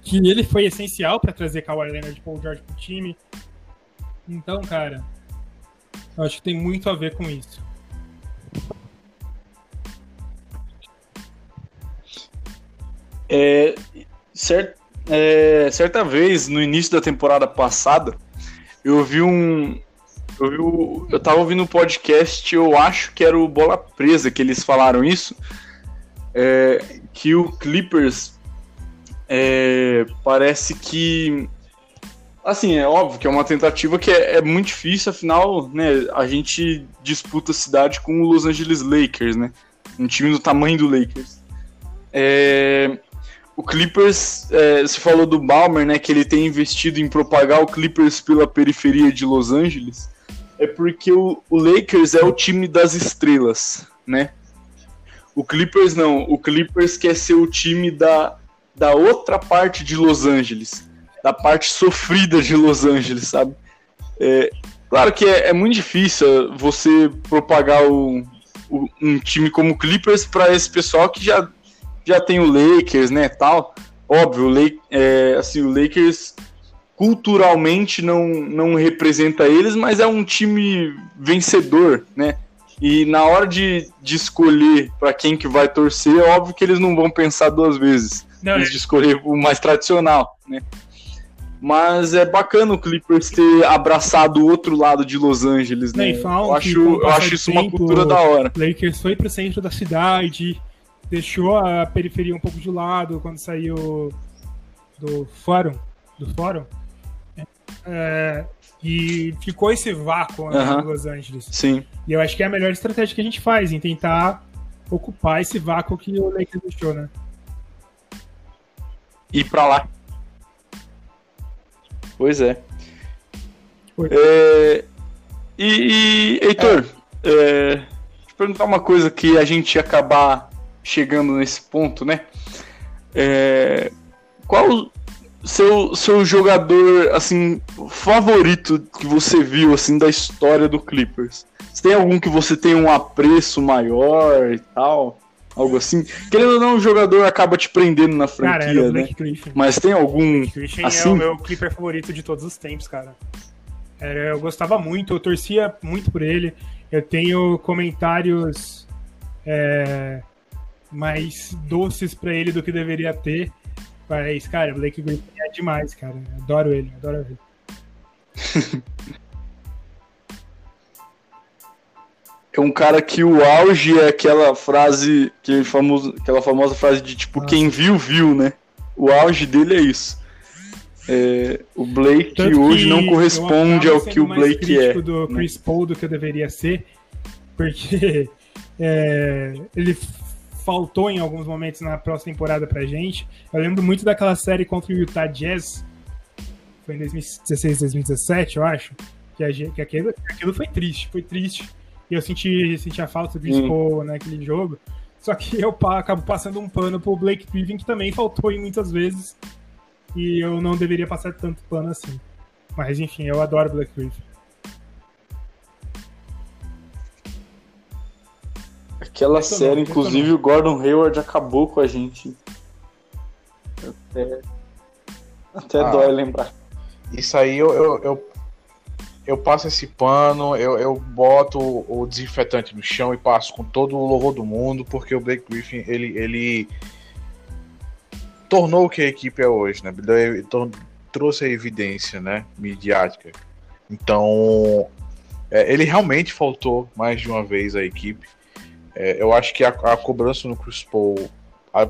que ele foi essencial para trazer Kawhi Leonard e Paul George pro time. Então, cara, eu acho que tem muito a ver com isso. É, cer- é, certa vez, no início da temporada passada, eu vi um. Eu, vi eu tava ouvindo um podcast, eu acho que era o Bola Presa que eles falaram isso. é, que o Clippers é, parece que. Assim, é óbvio que é uma tentativa que é, é muito difícil, afinal, né, a gente disputa a cidade com o Los Angeles Lakers, né? Um time do tamanho do Lakers. É, o Clippers, é, você falou do Balmer, né, que ele tem investido em propagar o Clippers pela periferia de Los Angeles, é porque o, o Lakers é o time das estrelas, né? O Clippers não, o Clippers quer ser o time da, da outra parte de Los Angeles, da parte sofrida de Los Angeles, sabe? É, claro que é, é muito difícil você propagar o, o- um time como o Clippers para esse pessoal que já já tem o Lakers, né, tal. Óbvio, o, é, assim, o Lakers culturalmente não, não representa eles, mas é um time vencedor, né? E na hora de, de escolher para quem que vai torcer, é óbvio que eles não vão pensar duas vezes Não, antes de escolher o mais tradicional, né? Mas é bacana o Clippers ter abraçado o outro lado de Los Angeles, Não, né? falam Eu acho, eu acho isso uma tempo, cultura da hora. Lakers foi pro centro da cidade, deixou a periferia um pouco de lado quando saiu do fórum, do fórum, É, e ficou esse vácuo né, em Los Angeles. Sim. E eu acho que é a melhor estratégia que a gente faz, em tentar ocupar esse vácuo que o Lakers deixou, né? ir pra lá. Pois é. É, e, e, Heitor, é, deixa eu perguntar uma coisa que a gente ia acabar chegando nesse ponto, né? É, qual o seu, seu jogador assim favorito que você viu assim da história do Clippers? Você tem algum que você tem um apreço maior e tal? Algo assim? Querendo ou não, o jogador acaba te prendendo na Cara, franquia, era o né? Mas tem algum assim? é o meu Clipper favorito de todos os tempos, cara. Eu gostava muito, eu torcia muito por ele. Eu tenho comentários é, mais doces pra ele do que deveria ter. Mas, cara, o Blake Griffin é demais, cara. Adoro ele, adoro ele. É um cara que o auge é aquela frase, aquele famoso, aquela famosa frase de tipo, Nossa. quem viu, viu, né? O auge dele é isso. É, o Blake Tanto hoje que não corresponde ao que o Blake é. do Chris Paul do que eu deveria ser, porque é, ele faltou em alguns momentos na próxima temporada pra gente. Eu lembro muito daquela série contra o Utah Jazz, foi em 2016, 2017, eu acho, que, a gente, que aquilo, aquilo foi triste, foi triste. E eu senti, senti a falta do Chris Hum. Naquele jogo. Só que eu acabo passando um pano pro Blake Griffin, que também faltou em muitas vezes. E eu não deveria passar tanto pano assim. Mas enfim, eu adoro Black Griffin. Aquela série, não, inclusive, o Gordon Hayward acabou com a gente. Até, até Ah. dói lembrar. Isso aí eu, eu, eu, eu passo esse pano, eu, eu boto o, o desinfetante no chão e passo com todo o louvor do mundo, porque o Blake Griffin, ele. ele tornou o que a equipe é hoje, né? Trouxe a evidência, né? Midiática. Então, é, ele realmente faltou mais de uma vez à equipe. É, eu acho que a, a, cobrança no Chris Paul, a,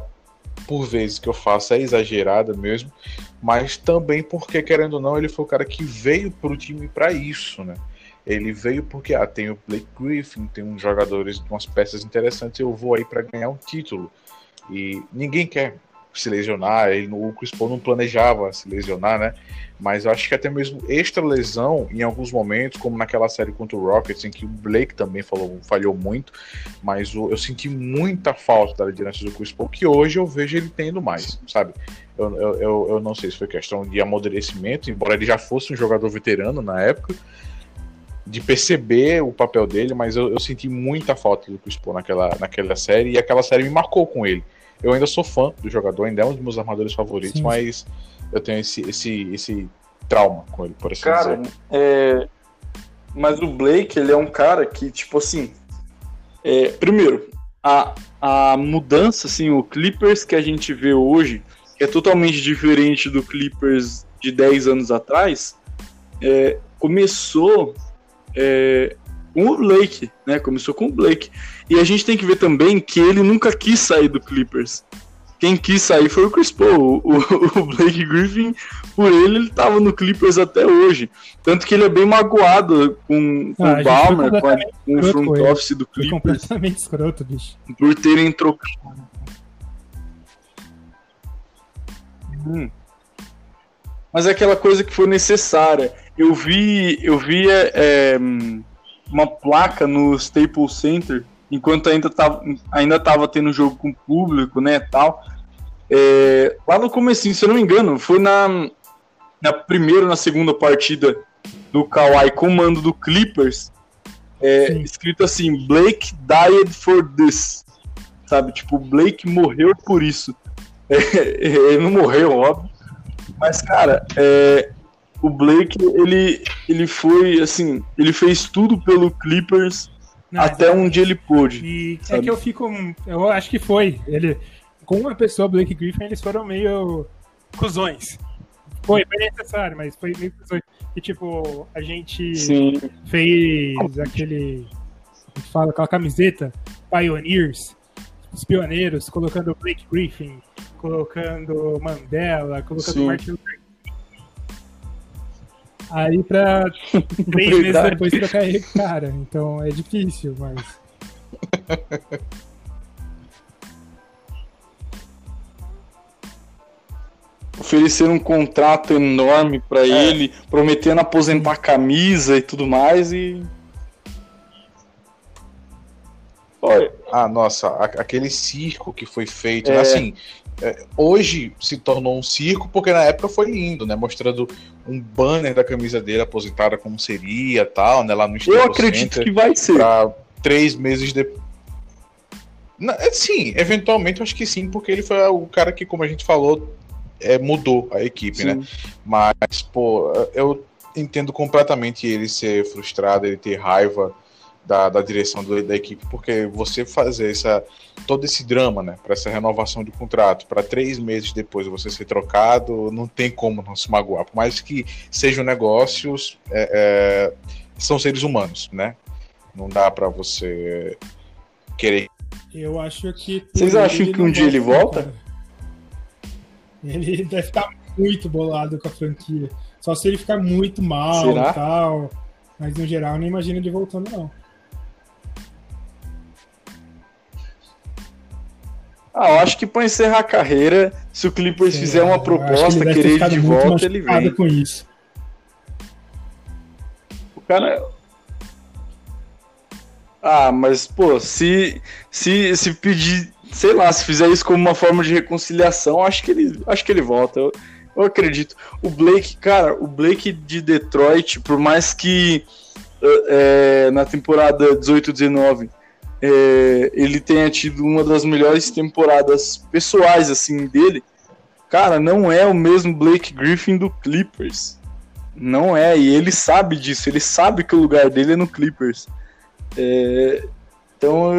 por vezes que eu faço, é exagerada mesmo, mas também porque, querendo ou não, ele foi o cara que veio para o time para isso, né? Ele veio porque ah, tem o Blake Griffin, tem uns jogadores, umas peças interessantes, eu vou aí para ganhar um título. E ninguém quer se lesionar, ele, o Chris Paul não planejava se lesionar, né? Mas eu acho que até mesmo extra lesão, em alguns momentos, como naquela série contra o Rockets, em que o Blake também falou, falhou muito, mas o, eu senti muita falta da liderança do Chris Paul, que hoje eu vejo ele tendo mais, sabe? Eu, eu, eu, não sei se foi questão de amadurecimento, embora ele já fosse um jogador veterano na época, de perceber o papel dele, mas eu, eu senti muita falta do Chris Paul naquela, naquela série, e aquela série me marcou com ele. Eu ainda sou fã do jogador, ainda é um dos meus armadores favoritos, Sim. mas eu tenho esse, esse, esse trauma com ele, por assim cara, dizer. É... Mas o Blake, ele é um cara que, tipo assim. É... Primeiro, a, a mudança, assim, o Clippers que a gente vê hoje, que é totalmente diferente do Clippers de 10 anos atrás, é... começou é... com o Blake, né? Começou com o Blake. E a gente tem que ver também que ele nunca quis sair do Clippers. Quem quis sair foi o Chris Paul. O, o, Blake Griffin, por ele, ele tava no Clippers até hoje. Tanto que ele é bem magoado com, com ah, o Balmer, com, a, com o front office do Clippers. Foi completamente escroto, bicho. Por terem trocado. Hum. Mas é aquela coisa que foi necessária. Eu vi, eu vi é, é uma placa no Staples Center enquanto ainda tava, ainda tava tendo jogo com o público, né, tal. É, lá no começo, se eu não me engano, foi na, na primeira na segunda partida do Kawhi comando do Clippers, é, escrito assim, Blake died for this, sabe, tipo, Blake morreu por isso. É, ele não morreu, óbvio, mas, cara, é, o Blake, ele, ele foi, assim, ele fez tudo pelo Clippers não, até onde ele pôde. E é que eu fico. Eu acho que foi. Ele, com uma pessoa, Blake Griffin, eles foram meio cuzões. Foi, foi necessário, mas foi meio cuzões. E tipo, a gente Sim. fez aquele. Fala, aquela camiseta Pioneers, os pioneiros, colocando Blake Griffin, colocando Mandela, colocando Sim. Martin Luther Aí pra três meses depois trocar ele, cara. Então é difícil, mas. Ofereceram um contrato enorme para é. ele, prometendo aposentar a camisa e tudo mais e. Olha. Ah, nossa, aquele circo que foi feito. É. Assim, hoje se tornou um circo porque na época foi lindo, né? Mostrando um banner da camisa dele aposentada como seria, tal, né? Lá no Eu acredito Center, que vai ser. Pra três meses depois. É, sim, eventualmente eu acho que sim, porque ele foi o cara que, como a gente falou, é, mudou a equipe, né? sim. né? Mas, pô, eu entendo completamente ele ser frustrado, ele ter raiva da, da direção do, da equipe, porque você fazer essa, todo esse drama, né, para essa renovação de contrato, para três meses depois você ser trocado, não tem como não se magoar. Por mais que sejam negócios, é, é, são seres humanos, né? Não dá para você querer. Eu acho que. Vocês acham que um dia ele volta? Ele deve estar muito bolado com a franquia. Só se ele ficar muito mal e tal. Mas no geral, eu não imagino ele voltando, não. Ah, eu acho que para encerrar a carreira, se o Clippers Sim, fizer uma proposta, que querer ele de volta, ele vem. Com isso. O cara. Ah, mas, pô, se, se, se pedir, sei lá, se fizer isso como uma forma de reconciliação, acho que ele, acho que ele volta. Eu, eu acredito. O Blake, cara, o Blake de Detroit, por mais que é, na temporada 18-19 é, ele tenha tido uma das melhores temporadas pessoais assim dele, cara, não é o mesmo Blake Griffin do Clippers. Não é, e ele sabe disso, ele sabe que o lugar dele é no Clippers. É, então,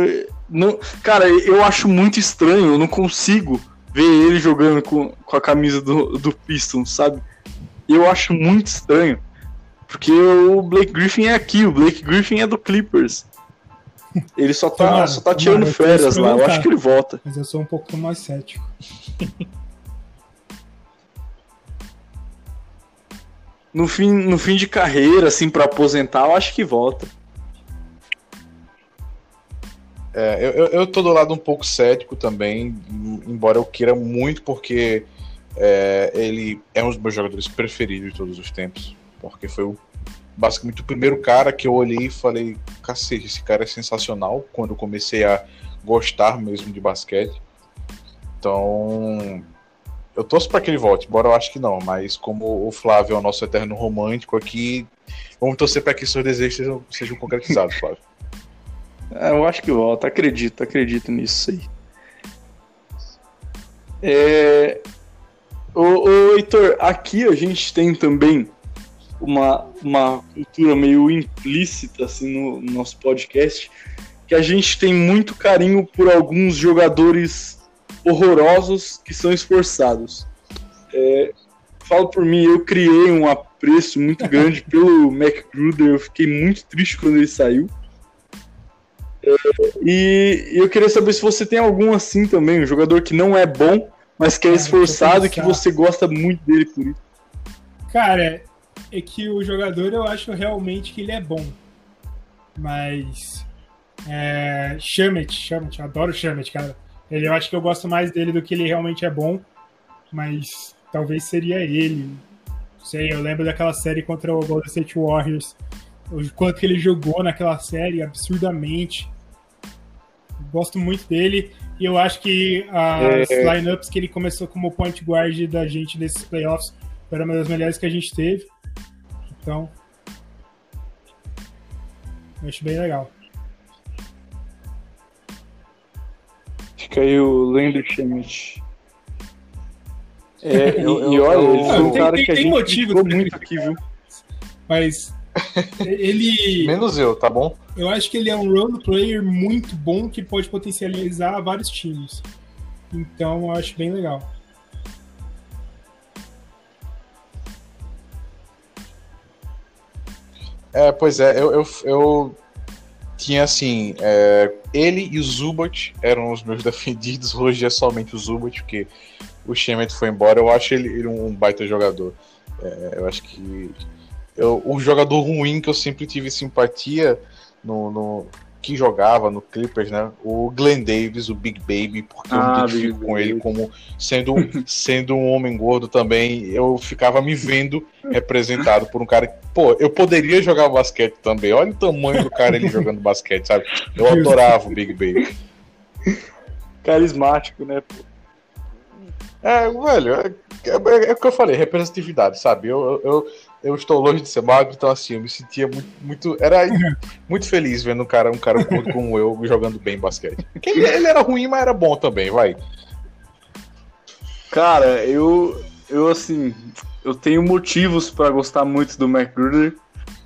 não, cara, eu acho muito estranho, eu não consigo ver ele jogando com, com a camisa do, do Pistons, sabe? Eu acho muito estranho. Porque o Blake Griffin é aqui, o Blake Griffin é do Clippers. Ele só tá, Tomara, só tá tomara, tirando eu férias lá. Eu acho que ele volta. Mas eu sou um pouco mais cético. No fim, no fim de carreira, assim, pra aposentar, eu acho que volta. É, eu, eu, eu tô do lado um pouco cético também, em- embora eu queira muito, porque é, ele é um dos meus jogadores preferidos de todos os tempos. Porque foi o, basicamente o primeiro cara que eu olhei e falei: cacete, esse cara é sensacional. Quando eu comecei a gostar mesmo de basquete. Então. Eu torço para que ele volte, embora eu acho que não, mas como o Flávio é o nosso eterno romântico aqui, vamos torcer para que seus desejos sejam, sejam concretizados, Flávio. É, eu acho que volta, acredito, acredito nisso aí. É... Ô, ô, Heitor, aqui a gente tem também uma, uma cultura meio implícita assim, no, no nosso podcast, que a gente tem muito carinho por alguns jogadores horrorosos que são esforçados. É, falo por mim, eu criei um apreço muito grande pelo McGruder, eu fiquei muito triste quando ele saiu. E eu queria saber se você tem algum assim também, um jogador que não é bom, mas que é esforçado e que você gosta muito dele por isso. Cara, é que o jogador eu acho realmente que ele é bom. Mas. É. Shamet, Shamet, eu adoro Shamet, cara. Ele, eu acho que eu gosto mais dele do que ele realmente é bom. Mas talvez seria ele. Não sei, eu lembro daquela série contra o Golden State Warriors. O quanto que ele jogou naquela série, absurdamente. Gosto muito dele. E eu acho que as lineups que ele começou como point guard da gente nesses playoffs foram uma das melhores que a gente teve. Então. Eu acho bem legal. Fica aí o Landry Schmidt. É, Eu- eu- e olha, ele foi um Tem- cara tem- que a tem gente motivo muito aqui, viu? Mas. Ele. Menos eu, tá bom? Eu acho que ele é um role player muito bom que pode potencializar vários times. Então eu acho bem legal. É, pois é, eu, eu, eu tinha assim, é, ele e o Zubat eram os meus defendidos, hoje é somente o Zubat, porque o Shemet foi embora, eu acho ele, ele um baita jogador. É, eu acho que eu, o jogador ruim que eu sempre tive simpatia no, no- que jogava no Clippers, né? O Glenn Davis, o Big Baby, porque eu Ah, me identifico Big com ele como sendo, sendo um homem gordo também. Eu ficava me vendo representado por um cara que, pô, eu poderia jogar basquete também. Olha o tamanho do cara ele jogando basquete, sabe? Eu adorava o Big Baby. Carismático, né? pô? É, velho, é, é- é o que eu falei, representatividade, sabe? Eu, eu, eu estou longe de ser magro, então assim, eu me sentia muito, muito era muito feliz vendo um cara, um cara gordo como eu jogando bem basquete. Porque ele, ele era ruim, mas era bom também, vai. Cara, eu, eu assim, eu tenho motivos pra gostar muito do McGruder,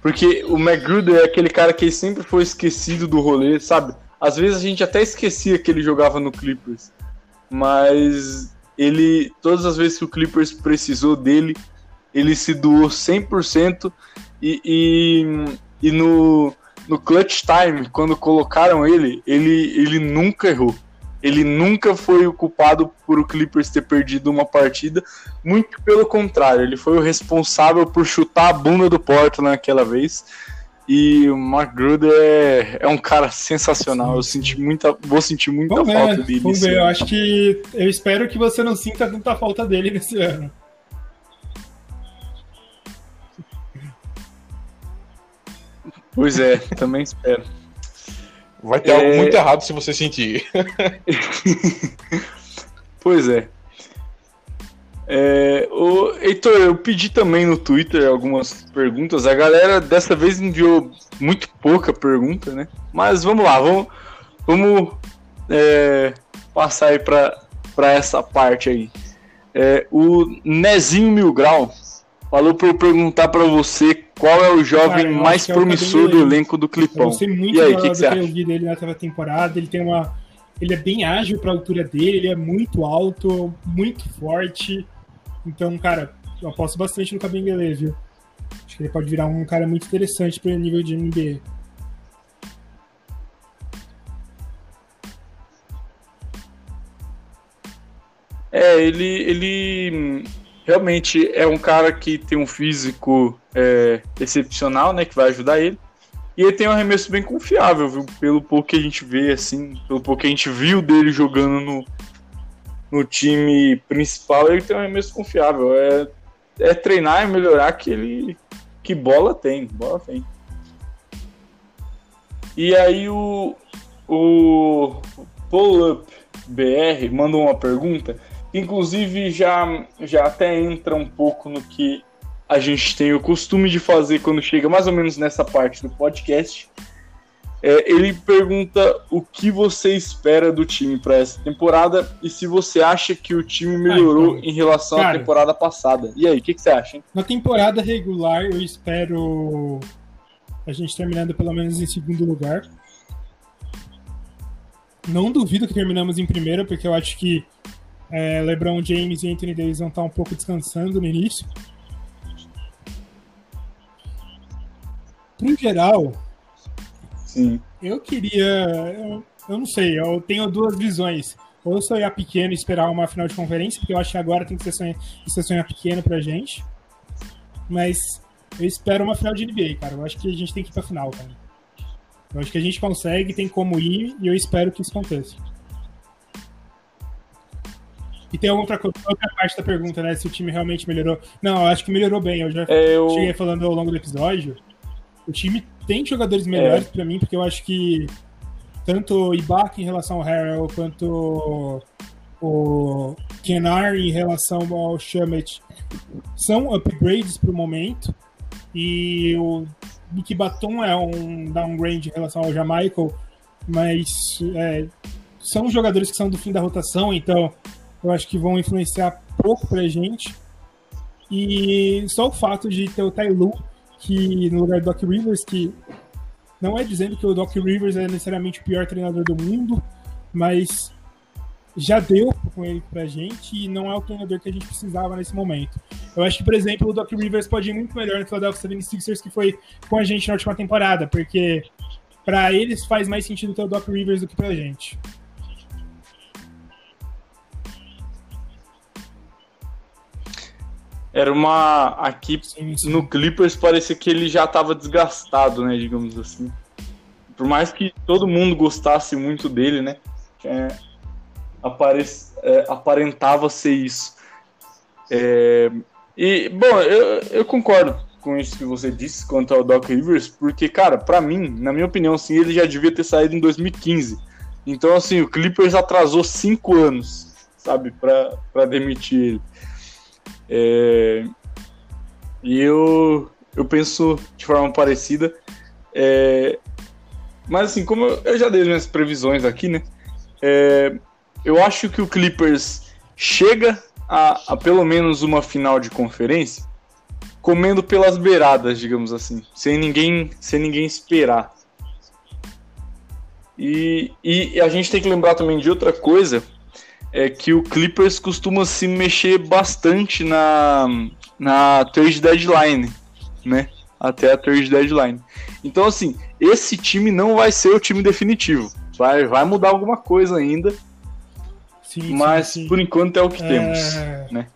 porque o McGruder é aquele cara que sempre foi esquecido do rolê, sabe? Às vezes a gente até esquecia que ele jogava no Clippers, mas ele, todas as vezes que o Clippers precisou dele, ele se doou 100% e, e, e no, no clutch time, quando colocaram ele, ele, ele nunca errou. Ele nunca foi o culpado por o Clippers ter perdido uma partida. Muito pelo contrário, ele foi o responsável por chutar a bunda do Portland naquela vez. E o McGruder é, é um cara sensacional. Eu senti muita, vou sentir muita Vamos falta ver, dele. vamos ver. Eu acho que. Eu espero que você não sinta tanta falta dele nesse ano. Pois é, também espero. Vai ter É. algo muito errado se você sentir. Pois é. É, o Heitor, eu pedi também no Twitter algumas perguntas. A galera dessa vez enviou muito pouca pergunta, né? Mas vamos lá, vamos, vamos é, passar aí para essa parte aí. É, o Nezinho Mil Grau falou para eu perguntar para você qual é o jovem Cara, eu mais é promissor do elenco do Eu Clipão. gostei muito E aí, do, que, que você que eu acha? vi dele na temporada. Ele tem uma. ele é bem ágil para a altura dele, ele é muito alto, muito forte. Então, cara, eu aposto bastante no Kabengele, viu? Acho que ele pode virar um cara muito interessante para o nível de NBA. É, ele, ele realmente é um cara que tem um físico é, excepcional, né? Que vai ajudar ele. E ele tem um arremesso bem confiável, viu? Pelo pouco que a gente vê, assim, pelo pouco que a gente viu dele jogando no, no time principal, ele tem um arremesso confiável. É, é treinar e melhorar que ele. Que bola tem, bola tem. E aí o. O Pull Up BR mandou uma pergunta inclusive já, já até entra um pouco no que a gente tem o costume de fazer quando chega mais ou menos nessa parte do podcast. É, ele pergunta o que você espera do time para essa temporada e se você acha que o time melhorou ah, então, em relação cara, à temporada passada. E aí, o que, que, você acha? Hein? Na temporada regular, eu espero a gente terminando pelo menos em segundo lugar. Não duvido que terminamos em primeiro, porque eu acho que é, LeBron James e Anthony Davis vão estar um pouco descansando no início. Pro geral, Sim. eu queria. Eu, eu não sei, eu tenho duas visões. Ou sonhar pequeno e esperar uma final de conferência, porque eu acho que agora tem que ser sonhar, ser sonhar pequeno pra gente. Mas eu espero uma final de NBA, cara. Eu acho que a gente tem que ir pra final, cara. Eu acho que a gente consegue, tem como ir, e eu espero que isso aconteça. E tem outra, outra parte da pergunta, né? Se o time realmente melhorou. Não, eu acho que melhorou bem. Eu já é, eu... cheguei falando ao longo do episódio. O time tem jogadores melhores é. para mim, porque eu acho que tanto o Ibaka em relação ao Harrell, quanto o Kenar em relação ao Shamit são upgrades para o momento. E o Nick Baton é um downgrade em relação ao Jamaica, mas é, são jogadores que são do fim da rotação, então eu acho que vão influenciar pouco pra gente. E só o fato de ter o Tailu, que no lugar do Doc Rivers, que não é dizendo que o Doc Rivers é necessariamente o pior treinador do mundo, mas já deu com ele pra gente e não é o treinador que a gente precisava nesse momento. Eu acho que, por exemplo, o Doc Rivers pode ir muito melhor no Philadelphia 76ers que foi com a gente na última temporada, porque para eles faz mais sentido ter o Doc Rivers do que pra gente. Era uma. Aqui sim, sim. no Clippers parecia que ele já estava desgastado, né? Digamos assim. Por mais que todo mundo gostasse muito dele, né? É, apare, é, aparentava ser isso. É, e, bom, eu, eu concordo com isso que você disse quanto ao Doc Rivers, porque, cara, para mim, na minha opinião, assim, ele já devia ter saído em 2015. Então, assim, o Clippers atrasou cinco anos, sabe, para demitir ele. É, e eu, eu penso de forma parecida. É, mas assim, como eu, já dei minhas previsões aqui, né? É, eu acho que o Clippers chega a, a, pelo menos uma final de conferência comendo pelas beiradas, digamos assim, sem ninguém, sem ninguém esperar. E, e a gente tem que lembrar também de outra coisa é que o Clippers costuma se mexer bastante na, na trade deadline, né? Até a trade deadline. Então, assim, esse time não vai ser o time definitivo. Vai, vai mudar alguma coisa ainda. Sim, mas sim, sim. por enquanto é o que é... temos, né?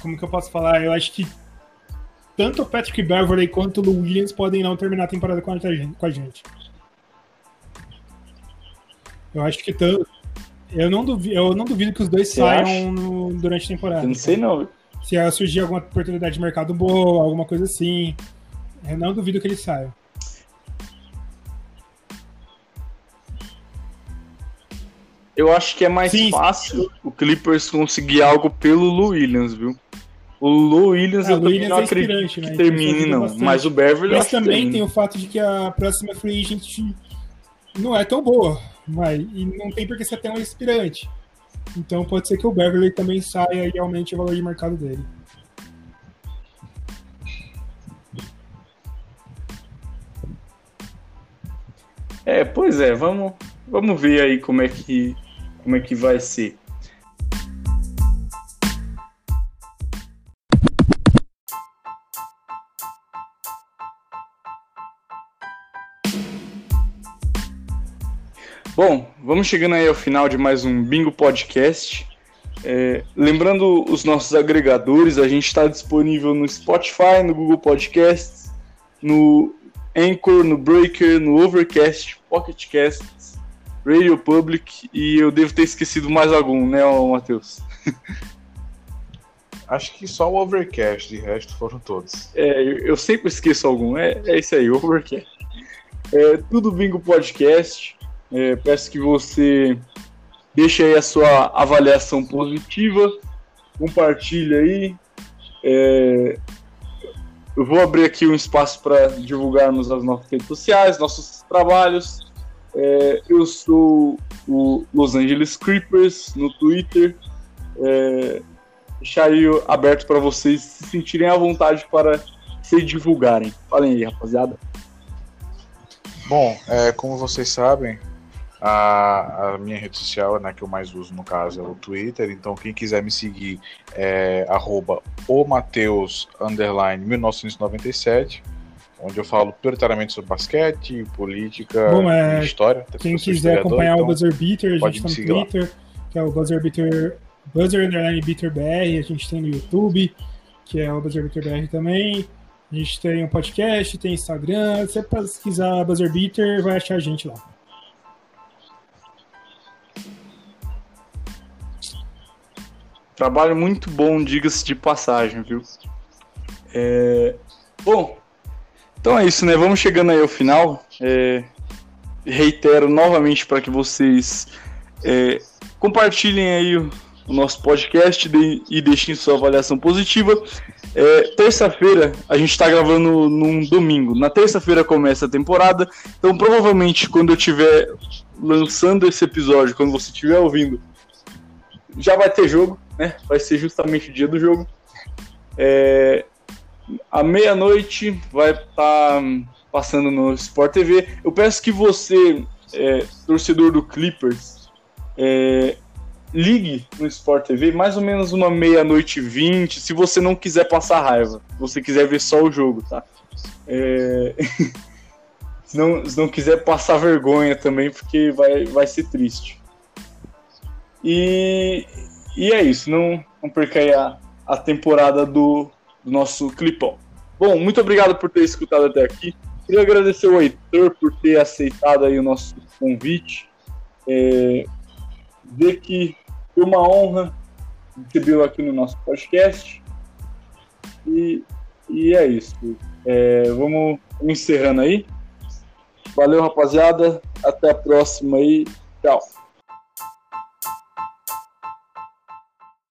Como que eu posso falar? Eu acho que tanto o Patrick Beverley quanto o Williams podem não terminar a temporada com a gente. Eu acho que tanto, eu não duvido, eu não duvido que os dois Você saiam no, durante a temporada. Eu não sei não. Se surgir alguma oportunidade de mercado boa, alguma coisa assim, eu não duvido que eles saiam. Eu acho que é mais sim, fácil sim. o Clippers conseguir algo pelo Lou Williams, viu? O Lou Williams ah, eu também não é acredito que né? termine, não. Bastante. Mas o Beverly Mas também tem o fato de que a próxima free agent não é tão boa. Vai. E não tem por que ser até um aspirante. Então pode ser que o Beverly também saia e aumente o valor de mercado dele. É, pois é, vamos, vamos ver aí como é que, como é que vai ser. Bom, vamos chegando aí ao final de mais um Bingo Podcast. É, lembrando os nossos agregadores, a gente está disponível no Spotify, no Google Podcasts, no Anchor, no Breaker, no Overcast, Pocket Casts, Radio Public e eu devo ter esquecido mais algum, né, Matheus? Acho que só o Overcast, de resto foram todos. É, eu sempre esqueço algum, é, é isso aí, Overcast. É, tudo Bingo Podcast. É, peço que você deixe aí a sua avaliação positiva, compartilhe aí. É, eu vou abrir aqui um espaço para divulgarmos as nossas redes sociais, nossos trabalhos. É, eu sou o Los Angeles Creepers no Twitter. É, aí aberto para vocês se sentirem à vontade para se divulgarem. Falem aí, rapaziada. Bom, é, como vocês sabem, a, a, minha rede social, né, que eu mais uso no caso é o Twitter, então quem quiser me seguir é arroba o Mateus, underline 1997, onde eu falo prioritariamente sobre basquete, política Bom, é, e história. Quem quiser acompanhar então, o Buzzer Beater, a gente tá no Twitter, lá. que é o Buzzer Beater, Buzzer Underline Beater BR, a gente tem no YouTube, que é o Buzzer Beater BR também. A gente tem um podcast, tem Instagram. Se você pesquisar Buzzer Beater, vai achar a gente lá. Trabalho muito bom, diga-se de passagem, viu? É... Bom, então é isso, né? Vamos chegando aí ao final. É... Reitero novamente para que vocês é... compartilhem aí o, nosso podcast de... e deixem sua avaliação positiva. É, terça-feira a gente está gravando num domingo. Na terça-feira começa a temporada, então provavelmente quando eu estiver lançando esse episódio, quando você estiver ouvindo, já vai ter jogo né? Vai ser justamente o dia do jogo. É, à meia-noite vai estar tá passando no Sport TV. Eu peço que você, é, torcedor do Clippers, é, ligue no Sport TV mais ou menos uma meia-noite e vinte, se você não quiser passar raiva, se você quiser ver só o jogo, tá? É... se, não, se não quiser passar vergonha também, porque vai, vai ser triste. E, e é isso, não, não perca aí a, a temporada do, do nosso clipão. Bom, muito obrigado por ter escutado até aqui. Queria agradecer ao Heitor por ter aceitado aí o nosso convite. É, que foi uma honra recebê-lo aqui no nosso podcast. E, e é isso. É, vamos encerrando aí. Valeu, rapaziada. Até a próxima aí. Tchau.